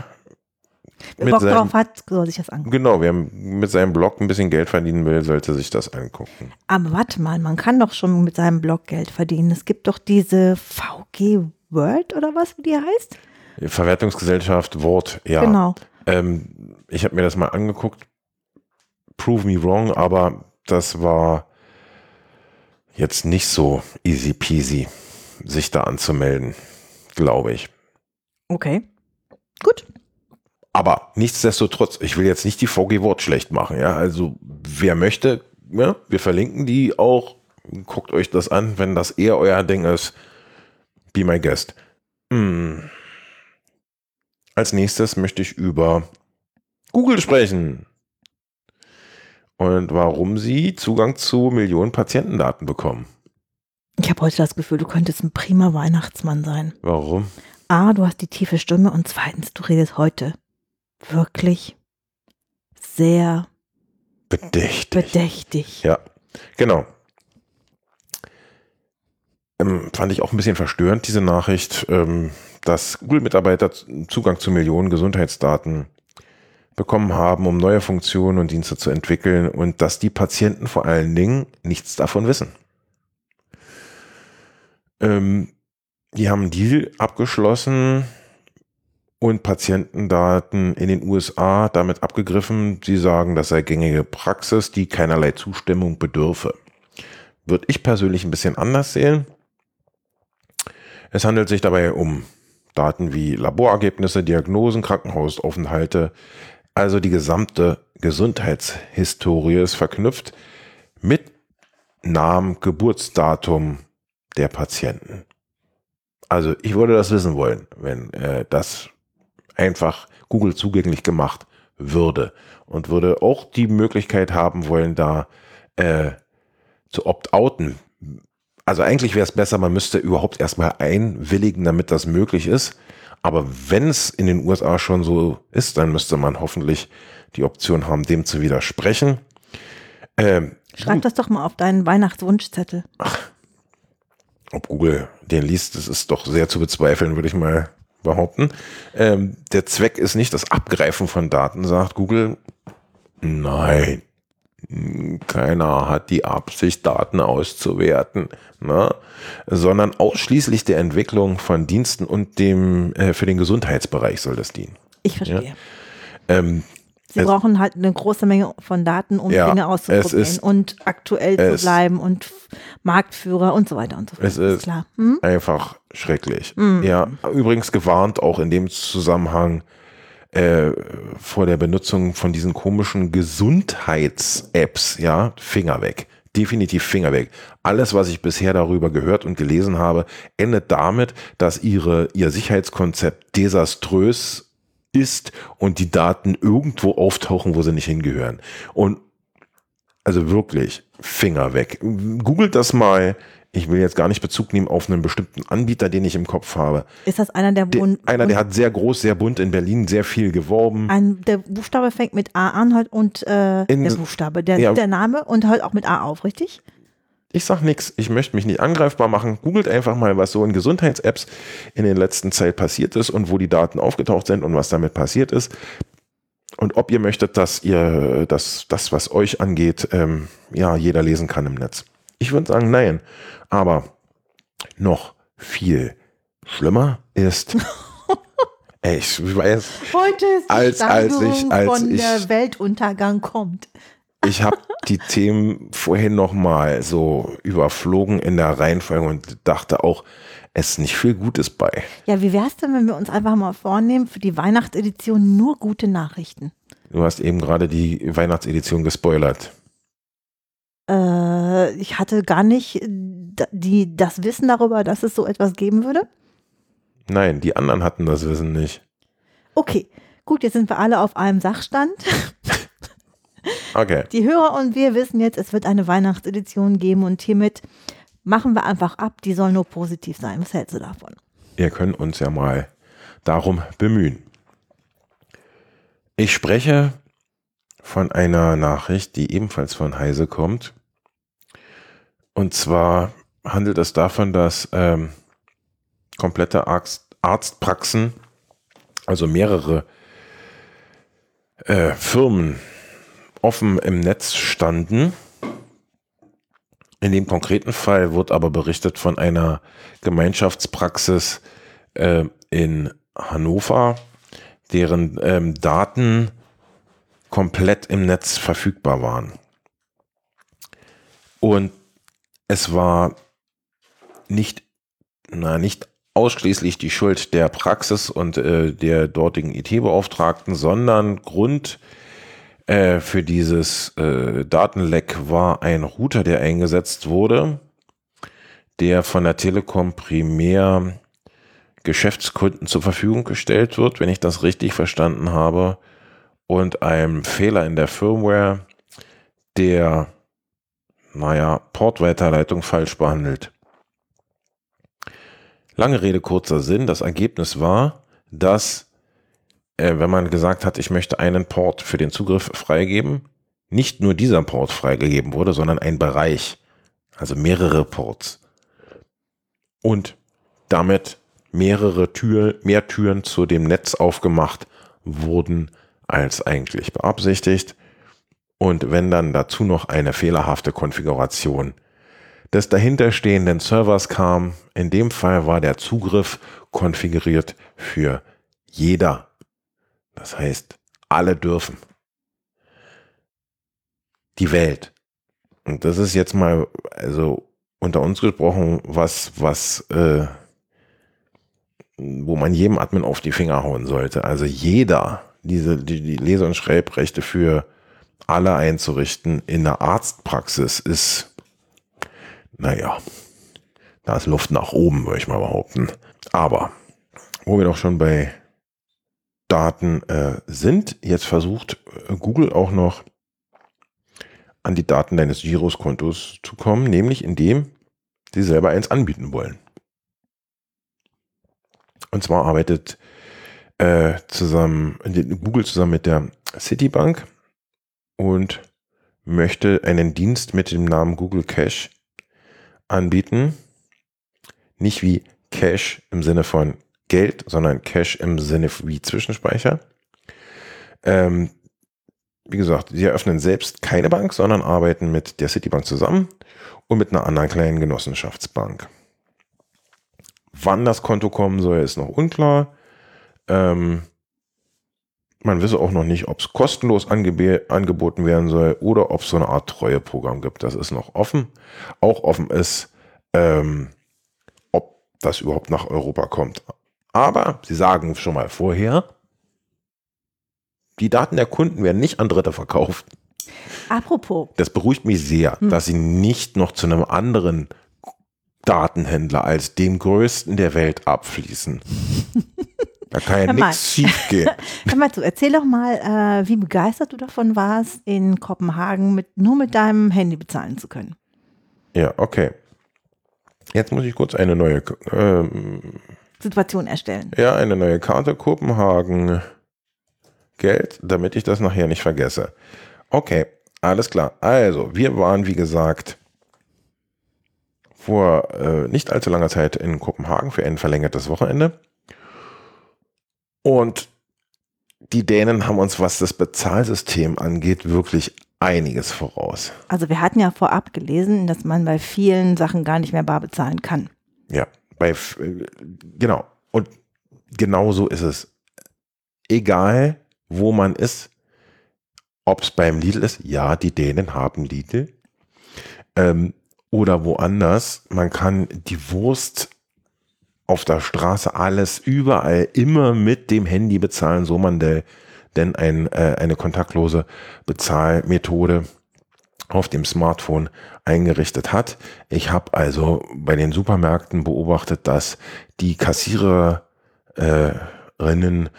mit Bock seinem, drauf hat, soll sich das angucken. Genau, wer mit seinem Blog ein bisschen Geld verdienen will, sollte sich das angucken. Aber warte mal, man kann doch schon mit seinem Blog Geld verdienen. Es gibt doch diese VG World oder was, wie die heißt? Verwertungsgesellschaft Wort, ja. Genau. Ähm, ich habe mir das mal angeguckt. Prove me wrong, aber das war jetzt nicht so easy peasy, sich da anzumelden, glaube ich. Okay. Gut. Aber nichtsdestotrotz, ich will jetzt nicht die VG Wort schlecht machen, ja. Also wer möchte, ja, wir verlinken die auch guckt euch das an, wenn das eher euer Ding ist. Be my guest. Hm. Als nächstes möchte ich über Google sprechen. Und warum sie Zugang zu Millionen Patientendaten bekommen. Ich habe heute das Gefühl, du könntest ein prima Weihnachtsmann sein. Warum? A, du hast die tiefe Stimme und zweitens, du redest heute wirklich sehr Bedächtig. bedächtig. Ja, genau. Ähm, fand ich auch ein bisschen verstörend, diese Nachricht, ähm, dass Google-Mitarbeiter Zugang zu Millionen Gesundheitsdaten bekommen haben, um neue Funktionen und Dienste zu entwickeln und dass die Patienten vor allen Dingen nichts davon wissen. Ähm, die haben einen Deal abgeschlossen und Patientendaten in den USA damit abgegriffen. Sie sagen, das sei gängige Praxis, die keinerlei Zustimmung bedürfe. Würde ich persönlich ein bisschen anders sehen. Es handelt sich dabei um Daten wie Laborergebnisse, Diagnosen, Krankenhausaufenthalte, also die gesamte Gesundheitshistorie ist verknüpft mit Namen, Geburtsdatum der Patienten. Also ich würde das wissen wollen, wenn äh, das einfach Google zugänglich gemacht würde und würde auch die Möglichkeit haben wollen, da äh, zu opt-outen. Also eigentlich wäre es besser, man müsste überhaupt erstmal einwilligen, damit das möglich ist. Aber wenn es in den USA schon so ist, dann müsste man hoffentlich die Option haben, dem zu widersprechen. Ähm, Schreib das doch mal auf deinen Weihnachtswunschzettel. Ach, ob Google den liest, das ist doch sehr zu bezweifeln, würde ich mal behaupten. Ähm, der Zweck ist nicht das Abgreifen von Daten, sagt Google. Nein, keiner hat die Absicht, Daten auszuwerten, ne? sondern ausschließlich der Entwicklung von Diensten und dem äh, für den Gesundheitsbereich soll das dienen. Ich verstehe. Ja? Ähm, Sie brauchen halt eine große Menge von Daten, um ja, Dinge auszuprobieren und aktuell zu bleiben und Marktführer und so weiter und so fort. Es ist. Hm? einfach schrecklich. Hm. Ja, übrigens gewarnt auch in dem Zusammenhang äh, vor der Benutzung von diesen komischen Gesundheits-Apps, ja, Finger weg. Definitiv Finger weg. Alles, was ich bisher darüber gehört und gelesen habe, endet damit, dass ihre, ihr Sicherheitskonzept desaströs ist und die Daten irgendwo auftauchen, wo sie nicht hingehören. Und also wirklich Finger weg. Googelt das mal. Ich will jetzt gar nicht Bezug nehmen auf einen bestimmten Anbieter, den ich im Kopf habe. Ist das einer der bunt? Einer, der hat sehr groß, sehr bunt in Berlin, sehr viel geworben. Ein, der Buchstabe fängt mit A an halt und äh, in, der Buchstabe, der, ja, der Name und hört auch mit A auf, richtig? Ich sag nichts, ich möchte mich nicht angreifbar machen. Googelt einfach mal, was so in Gesundheits-Apps in den letzten Zeit passiert ist und wo die Daten aufgetaucht sind und was damit passiert ist. Und ob ihr möchtet, dass ihr das, das was euch angeht, ähm, ja, jeder lesen kann im Netz. Ich würde sagen, nein. Aber noch viel schlimmer ist. (laughs) ey, ich weiß. Heute ist die als, als ich, als von ich, der Weltuntergang kommt. Ich habe die Themen vorhin noch mal so überflogen in der Reihenfolge und dachte auch, es ist nicht viel Gutes bei. Ja, wie wäre es denn, wenn wir uns einfach mal vornehmen, für die Weihnachtsedition nur gute Nachrichten? Du hast eben gerade die Weihnachtsedition gespoilert. Äh, ich hatte gar nicht die, das Wissen darüber, dass es so etwas geben würde. Nein, die anderen hatten das Wissen nicht. Okay, gut, jetzt sind wir alle auf einem Sachstand. (laughs) Okay. Die Hörer und wir wissen jetzt, es wird eine Weihnachtsedition geben und hiermit machen wir einfach ab, die soll nur positiv sein. Was hältst du davon? Wir können uns ja mal darum bemühen. Ich spreche von einer Nachricht, die ebenfalls von Heise kommt. Und zwar handelt es davon, dass ähm, komplette Arzt, Arztpraxen, also mehrere äh, Firmen offen im Netz standen. In dem konkreten Fall wird aber berichtet von einer Gemeinschaftspraxis äh, in Hannover, deren ähm, Daten komplett im Netz verfügbar waren. Und es war nicht, na, nicht ausschließlich die Schuld der Praxis und äh, der dortigen IT-Beauftragten, sondern Grund Äh, für dieses äh, Datenleck war ein Router, der eingesetzt wurde, der von der Telekom primär Geschäftskunden zur Verfügung gestellt wird, wenn ich das richtig verstanden habe, und einem Fehler in der Firmware, der, naja, Portweiterleitung falsch behandelt. Lange Rede, kurzer Sinn. Das Ergebnis war, dass, äh, wenn man gesagt hat, ich möchte einen Port für den Zugriff freigeben, nicht nur dieser Port freigegeben wurde, sondern ein Bereich, also mehrere Ports. Und damit mehrere Tür, mehr Türen zu dem Netz aufgemacht wurden als eigentlich beabsichtigt. Und wenn dann dazu noch eine fehlerhafte Konfiguration des dahinterstehenden Servers kam, in dem Fall war der Zugriff konfiguriert für jeder. Das heißt, alle dürfen. Die Welt. Und das ist jetzt mal, also unter uns gesprochen, was, was, äh, wo man jedem Admin auf die Finger hauen sollte. Also jeder, diese, die, die Lese- und Schreibrechte für alle einzurichten in der Arztpraxis ist, naja, da ist Luft nach oben, würde ich mal behaupten. Aber, wo wir doch schon bei Daten äh, sind, jetzt versucht äh, Google auch noch an die Daten deines Giroskontos zu kommen, nämlich indem sie selber eins anbieten wollen. Und zwar arbeitet äh, zusammen, Google zusammen mit der Citibank und möchte einen Dienst mit dem Namen Google Cash anbieten. Nicht wie Cash im Sinne von Geld, sondern Cash im Sinne wie Zwischenspeicher. Ähm, wie gesagt, sie eröffnen selbst keine Bank, sondern arbeiten mit der Citibank zusammen und mit einer anderen kleinen Genossenschaftsbank. Wann das Konto kommen soll, ist noch unklar. Ähm, man wisse auch noch nicht, ob es kostenlos angeboten werden soll oder ob es so eine Art Treueprogramm gibt. Das ist noch offen. Auch offen ist, ähm, ob das überhaupt nach Europa kommt. Aber sie sagen schon mal vorher, die Daten der Kunden werden nicht an Dritte verkauft. Apropos. Das beruhigt mich sehr, hm. dass sie nicht noch zu einem anderen Datenhändler als dem größten der Welt abfließen. (laughs) Da kann ja nichts schief gehen. (laughs) Hör mal zu, erzähl doch mal, äh, wie begeistert du davon warst, in Kopenhagen mit, nur mit deinem Handy bezahlen zu können. Ja, okay. Jetzt muss ich kurz eine neue ähm, Situation erstellen. Ja, eine neue Karte Kopenhagen Geld, damit ich das nachher nicht vergesse. Okay, alles klar. Also, wir waren, wie gesagt, vor äh, nicht allzu langer Zeit in Kopenhagen für ein verlängertes Wochenende. Und die Dänen haben uns, was das Bezahlsystem angeht, wirklich einiges voraus. Also wir hatten ja vorab gelesen, dass man bei vielen Sachen gar nicht mehr bar bezahlen kann. Ja, bei genau. Und genau so ist es. Egal, wo man ist, ob es beim Lidl ist, ja, die Dänen haben Lidl. Ähm, oder woanders, man kann die Wurst auf der Straße alles überall immer mit dem Handy bezahlen, so man de, denn ein, äh, eine kontaktlose Bezahlmethode auf dem Smartphone eingerichtet hat. Ich habe also bei den Supermärkten beobachtet, dass die Kassiererinnen äh,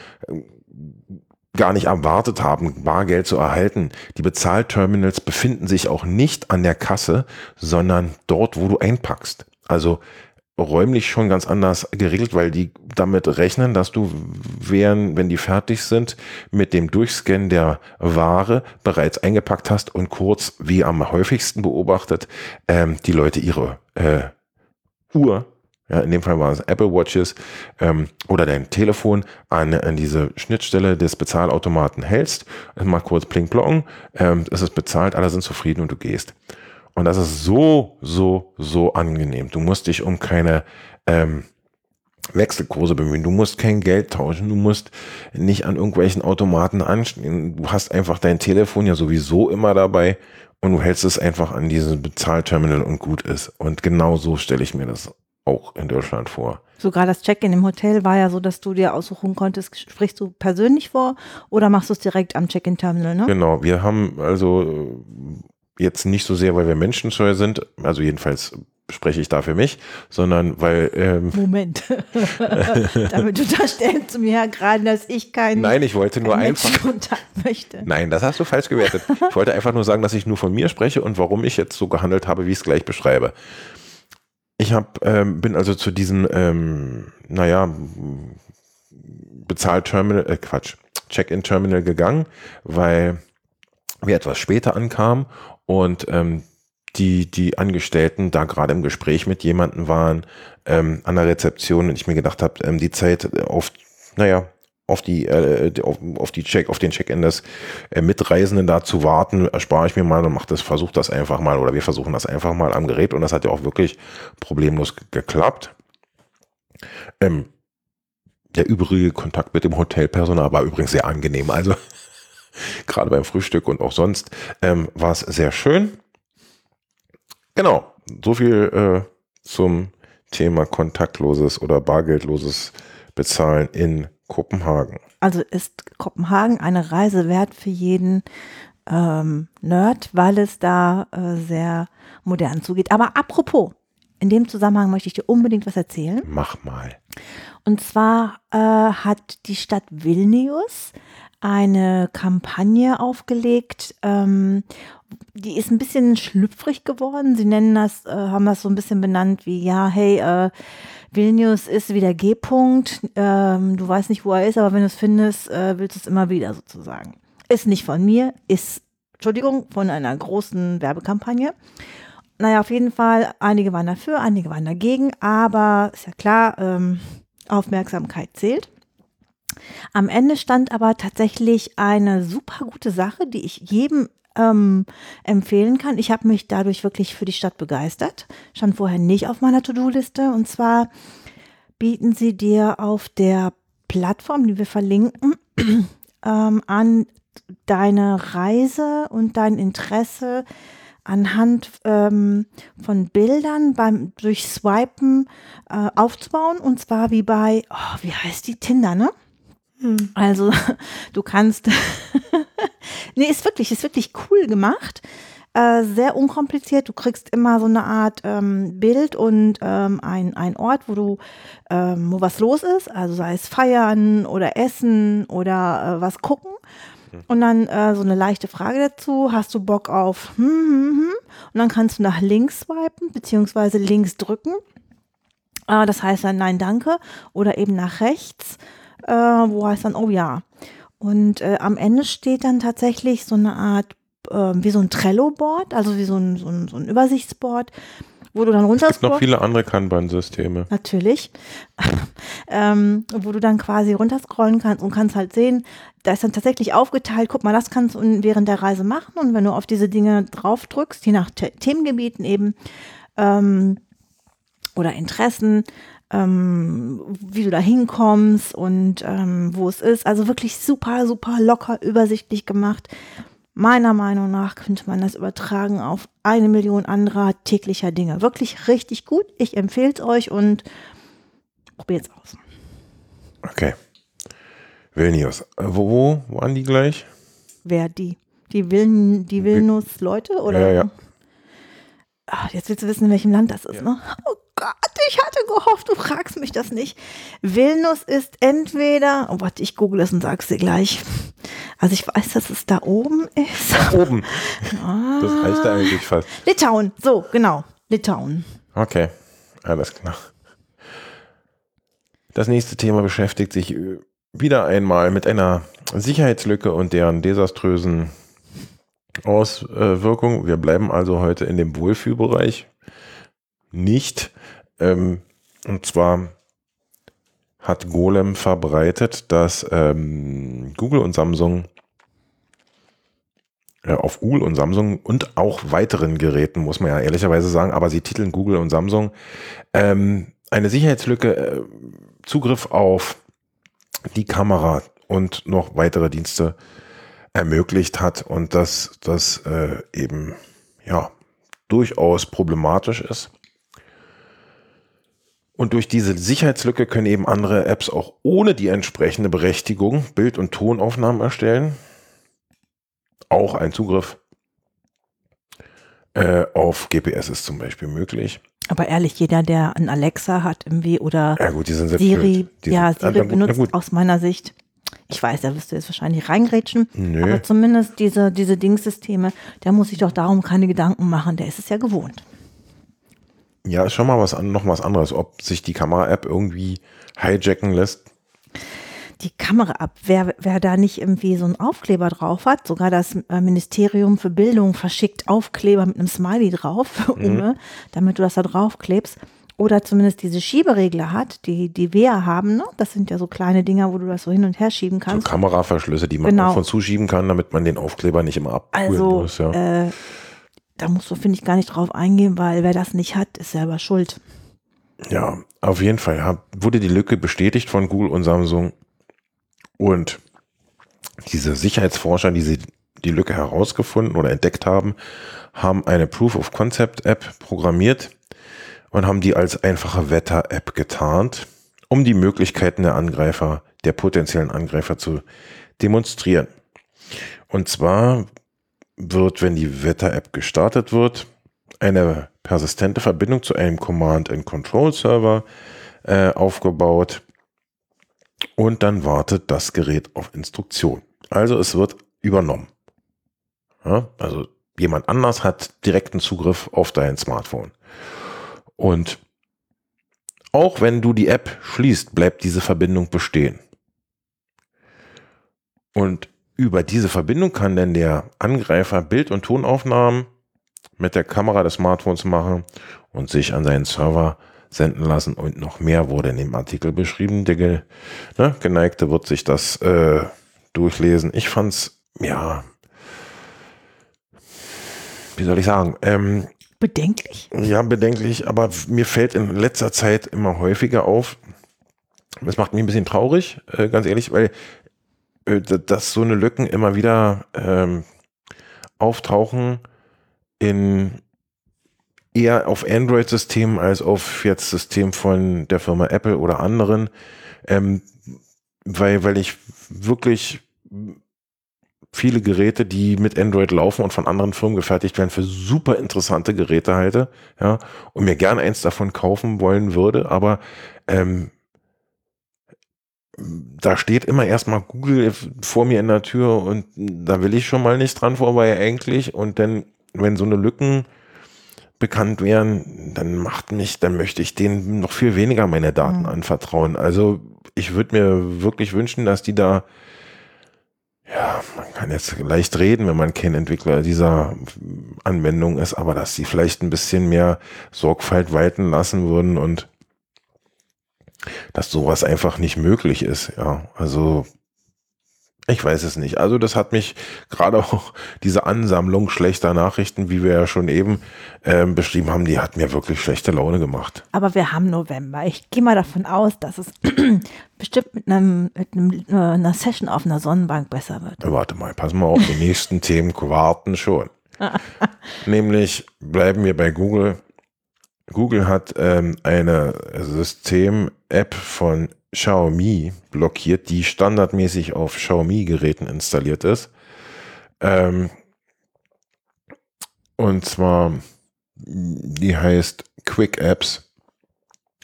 gar nicht erwartet haben, Bargeld zu erhalten. Die Bezahlterminals befinden sich auch nicht an der Kasse, sondern dort, wo du einpackst. Also räumlich schon ganz anders geregelt, weil die damit rechnen, dass du, während, wenn die fertig sind, mit dem Durchscannen der Ware bereits eingepackt hast und kurz, wie am häufigsten beobachtet, ähm, die Leute ihre äh, Uhr, ja, in dem Fall waren es Apple Watches ähm, oder dein Telefon an, an diese Schnittstelle des Bezahlautomaten hältst, mal kurz pling plong, ähm, es ist bezahlt, alle sind zufrieden und du gehst. Und das ist so, so, so angenehm. Du musst dich um keine ähm, Wechselkurse bemühen. Du musst kein Geld tauschen. Du musst nicht an irgendwelchen Automaten anstehen. Du hast einfach dein Telefon ja sowieso immer dabei und du hältst es einfach an diesem Bezahlterminal und gut ist. Und genau so stelle ich mir das auch in Deutschland vor. Sogar das Check-in im Hotel war ja so, dass du dir aussuchen konntest, sprichst du persönlich vor oder machst du es direkt am Check-in-Terminal, ne? Genau, wir haben also jetzt nicht so sehr, weil wir menschenscheu sind, also jedenfalls spreche ich da für mich, sondern weil. Ähm, Moment. (laughs) Damit unterstellst du mir ja gerade, dass ich keinen. Nein, ich wollte nur einfach. Möchte. Nein, das hast du falsch gewertet. Ich wollte einfach nur sagen, dass ich nur von mir spreche und warum ich jetzt so gehandelt habe, wie ich es gleich beschreibe. Ich hab, ähm, bin also zu diesem, ähm, naja, Bezahlterminal, äh, Quatsch, Check-in-Terminal gegangen, weil wir etwas später ankamen und ähm, die, die Angestellten da gerade im Gespräch mit jemandem waren ähm, an der Rezeption und ich mir gedacht habe, ähm, die Zeit auf, naja, auf die, äh, auf, auf die Check, auf den Check-in des äh, Mitreisenden da zu warten, erspare ich mir mal und mach das, versuche das einfach mal oder wir versuchen das einfach mal am Gerät und das hat ja auch wirklich problemlos geklappt. Ähm, der übrige Kontakt mit dem Hotelpersonal war übrigens sehr angenehm. Also (laughs) gerade beim Frühstück und auch sonst ähm, war es sehr schön. Genau, so viel äh, zum Thema kontaktloses oder bargeldloses Bezahlen in Kopenhagen. Also ist Kopenhagen eine Reise wert für jeden ähm, Nerd, weil es da äh, sehr modern zugeht. Aber apropos, in dem Zusammenhang möchte ich dir unbedingt was erzählen. Mach mal. Und zwar äh, hat die Stadt Vilnius eine Kampagne aufgelegt. Ähm, die ist ein bisschen schlüpfrig geworden. Sie nennen das, äh, haben das so ein bisschen benannt wie, ja, hey, äh, Vilnius ist wieder G-Punkt. Ähm, du weißt nicht, wo er ist, aber wenn du es findest, äh, willst du es immer wieder sozusagen. Ist nicht von mir, ist, Entschuldigung, von einer großen Werbekampagne. Naja, auf jeden Fall, einige waren dafür, einige waren dagegen, aber ist ja klar, ähm, Aufmerksamkeit zählt. Am Ende stand aber tatsächlich eine super gute Sache, die ich jedem ähm, empfehlen kann. Ich habe mich dadurch wirklich für die Stadt begeistert. Stand vorher nicht auf meiner To-Do-Liste. Und zwar bieten sie dir auf der Plattform, die wir verlinken, (clears throat) ähm, an, deine Reise und dein Interesse anhand ähm, von Bildern beim durch Swipen äh, aufzubauen. Und zwar wie bei, oh, wie heißt die Tinder, ne? Hm. Also (laughs) du kannst, (laughs) nee, ist wirklich, ist wirklich cool gemacht. Äh, sehr unkompliziert. Du kriegst immer so eine Art ähm, Bild und ähm, ein, ein Ort, wo du, ähm, wo was los ist. Also sei es feiern oder essen oder äh, was gucken. Hm. Und dann äh, so eine leichte Frage dazu. Hast du Bock auf hm, hm, hm? Und dann kannst du nach links swipen, beziehungsweise links drücken. Äh, das heißt dann Nein, danke. Oder eben nach rechts äh, wo heißt dann, oh ja. Und äh, am Ende steht dann tatsächlich so eine Art, äh, wie so ein Trello-Board, also wie so ein, so ein, so ein Übersichtsboard, wo du dann runter. Es gibt noch viele andere Kanban-Systeme. Natürlich. (laughs) ähm, wo du dann quasi runterscrollen kannst und kannst halt sehen, da ist dann tatsächlich aufgeteilt, guck mal, das kannst du während der Reise machen und wenn du auf diese Dinge drauf drückst, je nach Themengebieten eben, ähm, oder Interessen, ähm, wie du da hinkommst und ähm, wo es ist. Also wirklich super, super locker, übersichtlich gemacht. Meiner Meinung nach könnte man das übertragen auf eine Million anderer täglicher Dinge. Wirklich richtig gut. Ich empfehle es euch und probiert es aus. Okay. Vilnius. Äh, wo, wo waren die gleich? Wer die? Die, Viln, die Vilnius-Leute? Oder? Ja, ja. Ach, jetzt willst du wissen, in welchem Land das ist, ja. ne? Oh Gott, ich hatte gehofft, du fragst mich das nicht. Vilnius ist entweder, oh warte, ich google es und sag's dir gleich. Also ich weiß, dass es da oben ist. Da oben. Ah. (laughs) Das heißt da eigentlich fast. Litauen, so, genau. Litauen. Okay, alles klar. Das nächste Thema beschäftigt sich äh, wieder einmal mit einer Sicherheitslücke und deren desaströsen Auswirkungen. Wir bleiben also heute in dem Wohlfühlbereich nicht. Ähm, und zwar hat Golem verbreitet, dass ähm, Google und Samsung äh, auf Google und Samsung und auch weiteren Geräten, muss man ja ehrlicherweise sagen, aber sie titeln Google und Samsung ähm, eine Sicherheitslücke, äh, Zugriff auf die Kamera und noch weitere Dienste ermöglicht hat und dass das äh, eben ja durchaus problematisch ist. Und durch diese Sicherheitslücke können eben andere Apps auch ohne die entsprechende Berechtigung Bild- und Tonaufnahmen erstellen. Auch ein Zugriff äh, auf GPS ist zum Beispiel möglich. Aber ehrlich, jeder, der ein Alexa hat irgendwie oder Ja gut, Siri, ja, ah, Siri na benutzt gut. aus meiner Sicht. Ich weiß, da wirst du jetzt wahrscheinlich reingrätschen. Nö. Aber zumindest diese, diese Dingssysteme, der muss sich doch darum keine Gedanken machen. Der ist es ja gewohnt. Ja, ist schon mal was an, noch was anderes, ob sich die Kamera-App irgendwie hijacken lässt. Die Kamera ab, wer, wer da nicht irgendwie so einen Aufkleber drauf hat, sogar das äh, Ministerium für Bildung verschickt Aufkleber mit einem Smiley drauf, Ume, damit du das da draufklebst. Oder zumindest diese Schieberegler hat, die, die wir haben. Ne? Das sind ja so kleine Dinger, wo du das so hin und her schieben So kannst. Kameraverschlüsse, die man Genau. auf und zuschieben kann, damit man den Aufkleber nicht immer abholen Also, muss. Ja. äh, da musst du, finde ich, gar nicht drauf eingehen, weil wer das nicht hat, ist selber schuld. ja, auf jeden Fall ja, wurde die Lücke bestätigt von Google und Samsung. Und diese Sicherheitsforscher, die sie die Lücke herausgefunden oder entdeckt haben, haben eine Proof of Concept App programmiert und haben die als einfache Wetter-App getarnt, um die Möglichkeiten der Angreifer, der potenziellen Angreifer zu demonstrieren. Und zwar wird, wenn die Wetter-App gestartet wird, eine persistente Verbindung zu einem Command-and-Control-Server äh, aufgebaut und dann wartet das Gerät auf Instruktion. Also es wird übernommen. Ja, also jemand anders hat direkten Zugriff auf dein Smartphone. Und auch wenn du die App schließt, bleibt diese Verbindung bestehen. Und über diese Verbindung kann dann der Angreifer Bild- und Tonaufnahmen mit der Kamera des Smartphones machen und sich an seinen Server senden lassen. Und noch mehr wurde in dem Artikel beschrieben. Der Ge ne, Geneigte wird sich das äh, durchlesen. Ich fand's, ja, wie soll ich sagen, ähm, Bedenklich. ja, bedenklich, aber mir fällt in letzter Zeit immer häufiger auf, das macht mich ein bisschen traurig, äh, ganz ehrlich, weil dass so eine Lücken immer wieder ähm, auftauchen in eher auf Android-Systemen als auf jetzt System von der Firma Apple oder anderen, ähm, weil, weil ich wirklich viele Geräte, die mit Android laufen und von anderen Firmen gefertigt werden, für super interessante Geräte halte, ja, und mir gerne eins davon kaufen wollen würde, aber ähm, da steht immer erstmal Google vor mir in der Tür und da will ich schon mal nicht dran vorbei eigentlich und dann, wenn so eine Lücken bekannt wären, dann macht mich, dann möchte ich denen noch viel weniger meine Daten Mhm. anvertrauen. Also ich würde mir wirklich wünschen, dass die da ja, man kann jetzt leicht reden, wenn man kein Entwickler dieser Anwendung ist, aber dass sie vielleicht ein bisschen mehr Sorgfalt walten lassen würden und dass sowas einfach nicht möglich ist. Ja, also ich weiß es nicht. Also das hat mich gerade (laughs) auch diese Ansammlung schlechter Nachrichten, wie wir ja schon eben ähm, beschrieben haben, die hat mir wirklich schlechte Laune gemacht. Aber wir haben November. Ich gehe mal davon aus, dass es (clears throat) bestimmt mit, einem, mit einem, äh, einer Session auf einer Sonnenbank besser wird. Warte mal, pass mal auf, die (laughs) nächsten Themen warten schon. (laughs) Nämlich bleiben wir bei Google. Google hat ähm, eine System-App von Xiaomi blockiert, die standardmäßig auf Xiaomi-Geräten installiert ist. Ähm, und zwar, die heißt Quick Apps.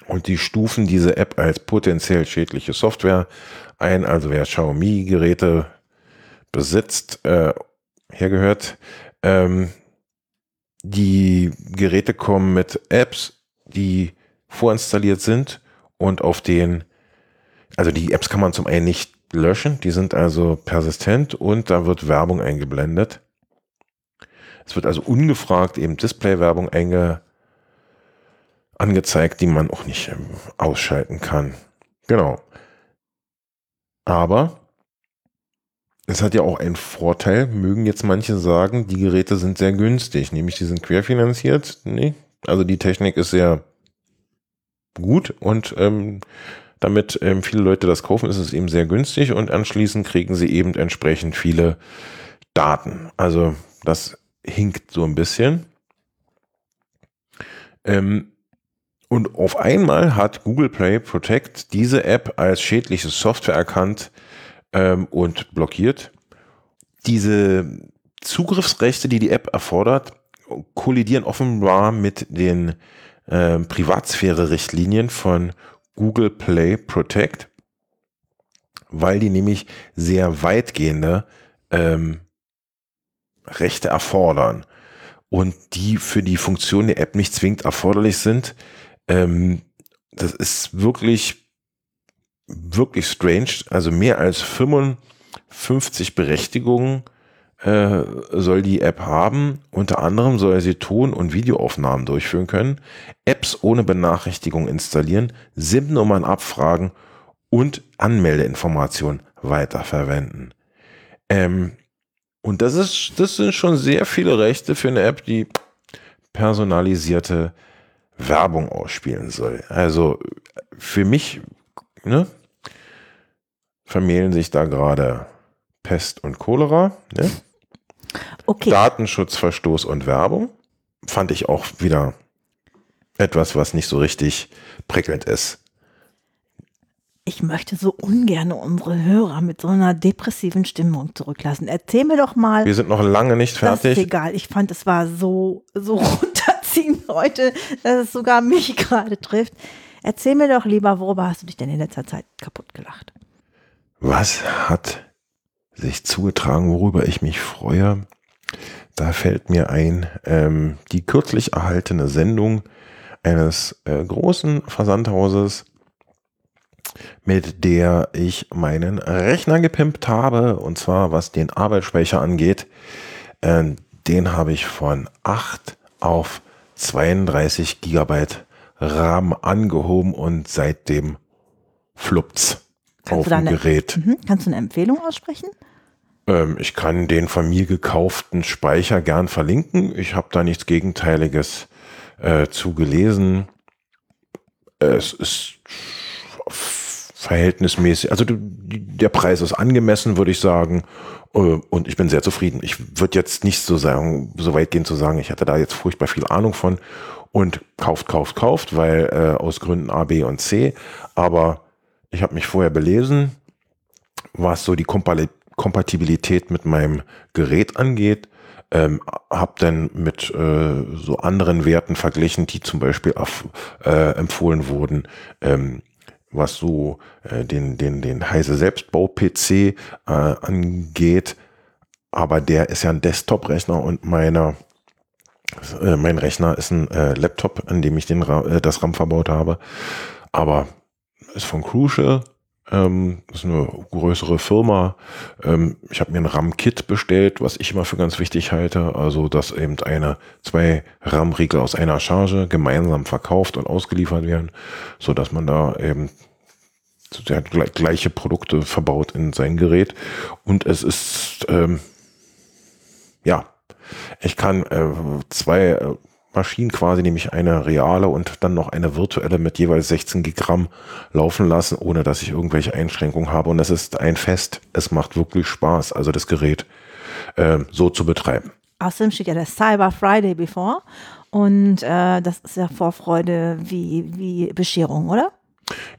Und die stufen diese App als potenziell schädliche Software ein. Also wer Xiaomi-Geräte besitzt, äh, hergehört, ähm, die Geräte kommen mit Apps, die vorinstalliert sind und auf den, also die Apps kann man zum einen nicht löschen, die sind also persistent und da wird Werbung eingeblendet. Es wird also ungefragt eben Display-Werbung einge, angezeigt, die man auch nicht ähm, ausschalten kann. Genau. Aber es hat ja auch einen Vorteil, mögen jetzt manche sagen, die Geräte sind sehr günstig, nämlich die sind querfinanziert. Nee, also die Technik ist sehr gut und ähm, damit ähm, viele Leute das kaufen, ist es eben sehr günstig und anschließend kriegen sie eben entsprechend viele Daten. Also das hinkt so ein bisschen. Ähm, und auf einmal hat Google Play Protect diese App als schädliche Software erkannt ähm, und blockiert. Diese Zugriffsrechte, die die App erfordert, kollidieren offenbar mit den äh, Privatsphäre-Richtlinien von Google Play Protect, weil die nämlich sehr weitgehende ähm, Rechte erfordern und die für die Funktion der App nicht zwingend erforderlich sind. Ähm, das ist wirklich, wirklich strange. Also mehr als 55 Berechtigungen äh, soll die App haben. Unter anderem soll sie Ton- und Videoaufnahmen durchführen können, Apps ohne Benachrichtigung installieren, SIM-Nummern abfragen und Anmeldeinformationen weiterverwenden. Ähm, und das ist, das sind schon sehr viele Rechte für eine App, die personalisierte Werbung ausspielen soll. Also für mich ne, vermählen sich da gerade Pest und Cholera. Ne? Okay. Datenschutzverstoß und Werbung fand ich auch wieder etwas, was nicht so richtig prickelnd ist. Ich möchte so ungern unsere Hörer mit so einer depressiven Stimmung zurücklassen. Erzähl mir doch mal. Wir sind noch lange nicht fertig. Das ist egal. Ich fand, es war so, so (laughs) runterziehend heute, dass es sogar mich gerade trifft. Erzähl mir doch lieber, worüber hast du dich denn in letzter Zeit kaputt gelacht? Was hat sich zugetragen, worüber ich mich freue? Da fällt mir ein, ähm, die kürzlich erhaltene Sendung eines äh, großen Versandhauses mit der ich meinen Rechner gepimpt habe. Und zwar was den Arbeitsspeicher angeht. Äh, den habe ich von 8 auf 32 Gigabyte RAM angehoben und seitdem fluppt's auf dem Gerät. Mhm. Kannst du eine Empfehlung aussprechen? Ähm, ich kann den von mir gekauften Speicher gern verlinken. Ich habe da nichts Gegenteiliges äh, zu gelesen. Es ist verhältnismäßig, also der Preis ist angemessen, würde ich sagen. Äh, und ich bin sehr zufrieden. Ich würde jetzt nicht so sagen, so weit gehen zu sagen, ich hatte da jetzt furchtbar viel Ahnung von und kauft, kauft, kauft, weil äh, aus Gründen A, B und C. Aber ich habe mich vorher belesen, was so die Kompatibilität mit meinem Gerät angeht. Ähm, habe dann mit äh, so anderen Werten verglichen, die zum Beispiel äh, empfohlen wurden. Ähm, was so äh, den, den, den Heise Selbstbau-PC äh, angeht. Aber der ist ja ein Desktop-Rechner und meiner, äh, mein Rechner ist ein äh, Laptop, an dem ich den, äh, das RAM verbaut habe. Aber ist von Crucial, ähm, ist eine größere Firma. Ähm, ich habe mir ein RAM-Kit bestellt, was ich immer für ganz wichtig halte. Also, dass eben eine, zwei RAM-Riegel aus einer Charge gemeinsam verkauft und ausgeliefert werden, so dass man da eben der hat gleiche Produkte verbaut in sein Gerät. Und es ist, ähm, ja, ich kann äh, zwei äh, Maschinen quasi, nämlich eine reale und dann noch eine virtuelle mit jeweils 16 Gigramm laufen lassen, ohne dass ich irgendwelche Einschränkungen habe. Und es ist ein Fest. Es macht wirklich Spaß, also das Gerät äh, so zu betreiben. Außerdem steht ja der Cyber Friday bevor. Und äh, das ist ja Vorfreude wie, wie Bescherung, oder?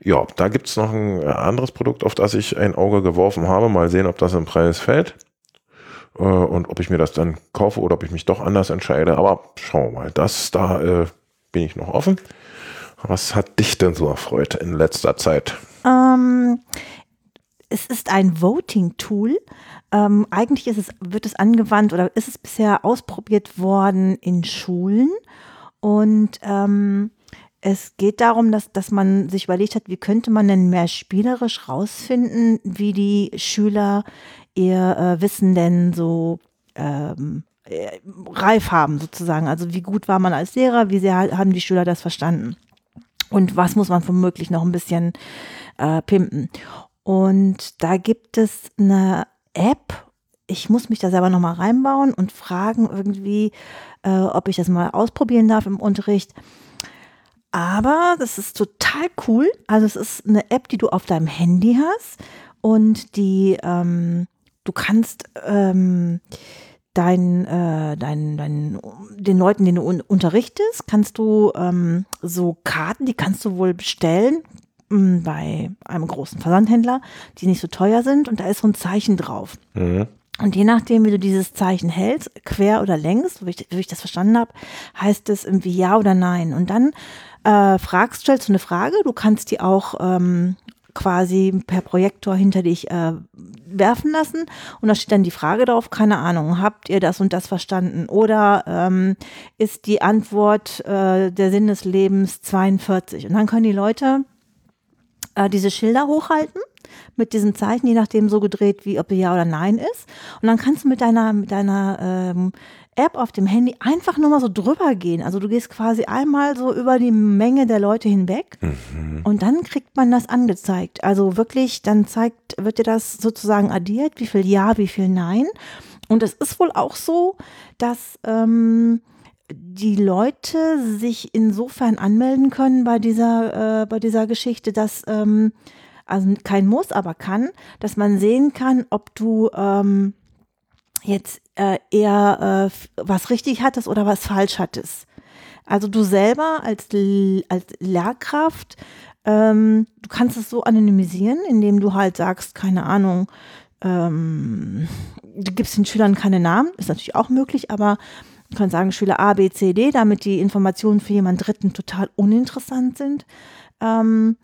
Ja, da gibt es noch ein anderes Produkt, auf das ich ein Auge geworfen habe. Mal sehen, ob das im Preis fällt. Äh, und ob ich mir das dann kaufe oder ob ich mich doch anders entscheide. Aber schauen wir mal, das, da äh, bin ich noch offen. Was hat dich denn so erfreut in letzter Zeit? Ähm, es ist ein Voting-Tool. Ähm, eigentlich ist es, wird es angewandt oder ist es bisher ausprobiert worden in Schulen. Und ähm, es geht darum, dass, dass man sich überlegt hat, wie könnte man denn mehr spielerisch rausfinden, wie die Schüler ihr äh, Wissen denn so ähm, äh, reif haben sozusagen. Also wie gut war man als Lehrer, wie sehr haben die Schüler das verstanden und was muss man womöglich noch ein bisschen äh, pimpen. Und da gibt es eine App, ich muss mich da selber nochmal reinbauen und fragen irgendwie, äh, ob ich das mal ausprobieren darf im Unterricht. Aber das ist total cool. Also es ist eine App, die du auf deinem Handy hast und die ähm, du kannst ähm, dein, äh, dein, dein, den Leuten, den du un unterrichtest, kannst du ähm, so Karten, die kannst du wohl bestellen mh, bei einem großen Versandhändler, die nicht so teuer sind und da ist so ein Zeichen drauf. Mhm. Und je nachdem, wie du dieses Zeichen hältst, quer oder längs, wie ich, wie ich das verstanden habe, heißt es irgendwie ja oder nein. Und dann äh, fragst, stellst du eine Frage, du kannst die auch ähm, quasi per Projektor hinter dich äh, werfen lassen und da steht dann die Frage drauf, keine Ahnung, habt ihr das und das verstanden? Oder ähm, ist die Antwort äh, der Sinn des Lebens 42? Und dann können die Leute äh, diese Schilder hochhalten mit diesen Zeichen, je nachdem so gedreht, wie ob ja oder nein ist. Und dann kannst du mit deiner, mit deiner ähm, App auf dem Handy einfach nur mal so drüber gehen. Also du gehst quasi einmal so über die Menge der Leute hinweg Mhm. und dann kriegt man das angezeigt. Also wirklich, dann zeigt, wird dir das sozusagen addiert, wie viel Ja, wie viel Nein. Und es ist wohl auch so, dass ähm, die Leute sich insofern anmelden können bei dieser, äh, bei dieser Geschichte, dass, ähm, also kein Muss, aber kann, dass man sehen kann, ob du ähm, jetzt äh, eher äh, was richtig hattest oder was falsch hattest. Also du selber als, als Lehrkraft, ähm, du kannst es so anonymisieren, indem du halt sagst, keine Ahnung, ähm, du gibst den Schülern keine Namen, ist natürlich auch möglich, aber du kannst sagen Schüler A, B, C, D, damit die Informationen für jemanden Dritten total uninteressant sind. Ähm,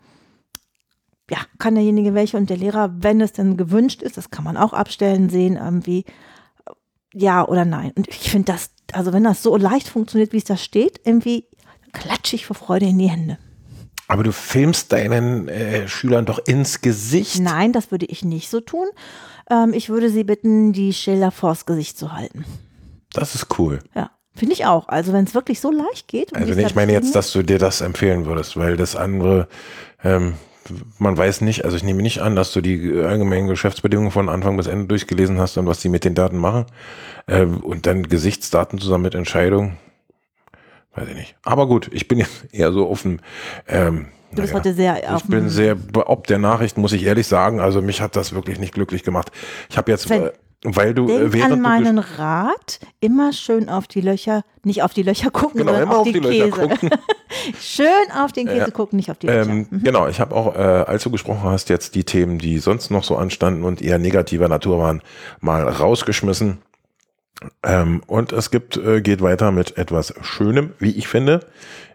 ja, kann derjenige welche und der Lehrer, wenn es denn gewünscht ist, das kann man auch abstellen, sehen, irgendwie ja oder nein. Und ich finde das, also wenn das so leicht funktioniert, wie es da steht, irgendwie klatsche ich vor Freude in die Hände. Aber du filmst deinen äh, Schülern doch ins Gesicht. Nein, das würde ich nicht so tun. Ähm, ich würde sie bitten, die Schilder vors Gesicht zu halten. Das ist cool. Ja, finde ich auch. Also wenn es wirklich so leicht geht. und Also ich meine jetzt, dass du dir das empfehlen würdest, weil das andere, ähm, man weiß nicht, also ich nehme nicht an, dass du die allgemeinen Geschäftsbedingungen von Anfang bis Ende durchgelesen hast und was die mit den Daten machen. Ähm, und dann Gesichtsdaten zusammen mit Entscheidung. Weiß ich nicht. Aber gut, ich bin jetzt (laughs) eher so offen. Ähm, Du bist naja. heute sehr Ich bin sehr ob der Nachricht, muss ich ehrlich sagen. Also mich hat das wirklich nicht glücklich gemacht. Ich habe jetzt, Sven, äh, weil du, äh, Denk während an du meinen Rat, immer schön auf die Löcher, nicht auf die Löcher gucken, Genau, sondern auf, auf die, die Löcher Käse. gucken. (laughs) schön auf den Käse gucken, nicht auf die Löcher. Ähm, Genau, ich habe auch, äh, als du gesprochen hast, jetzt die Themen, die sonst noch so anstanden und eher negativer Natur waren, mal rausgeschmissen. Ähm, und es gibt, äh, geht weiter mit etwas Schönem, wie ich finde,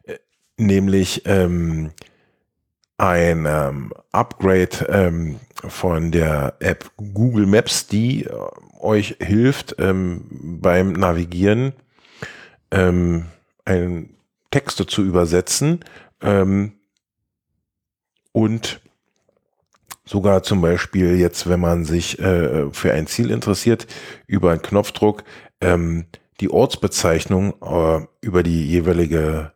äh, nämlich ähm, ein ähm, Upgrade ähm, von der App Google Maps, die äh, euch hilft ähm, beim Navigieren ähm, Texte zu übersetzen ähm, und sogar zum Beispiel jetzt, wenn man sich äh, für ein Ziel interessiert, über einen Knopfdruck ähm, die Ortsbezeichnung äh, über die jeweilige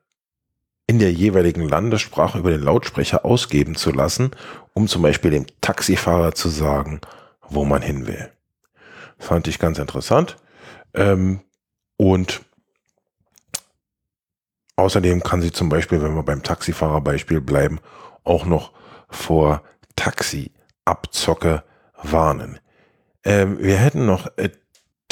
in der jeweiligen Landessprache über den Lautsprecher ausgeben zu lassen, um zum Beispiel dem Taxifahrer zu sagen, wo man hin will. Fand ich ganz interessant. Ähm, und außerdem kann sie zum Beispiel, wenn wir beim Taxifahrerbeispiel bleiben, auch noch vor Taxi-Abzocke warnen. Ähm, wir hätten noch äh,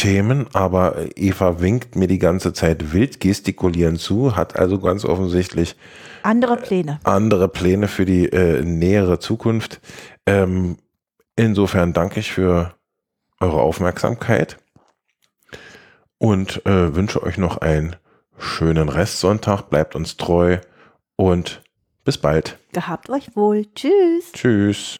Themen, aber Eva winkt mir die ganze Zeit wild gestikulieren zu, hat also ganz offensichtlich Andere Pläne. andere Pläne für die äh, nähere Zukunft. Ähm, insofern danke ich für eure Aufmerksamkeit und äh, wünsche euch noch einen schönen Restsonntag. Bleibt uns treu und bis bald. Gehabt euch wohl. Tschüss. Tschüss.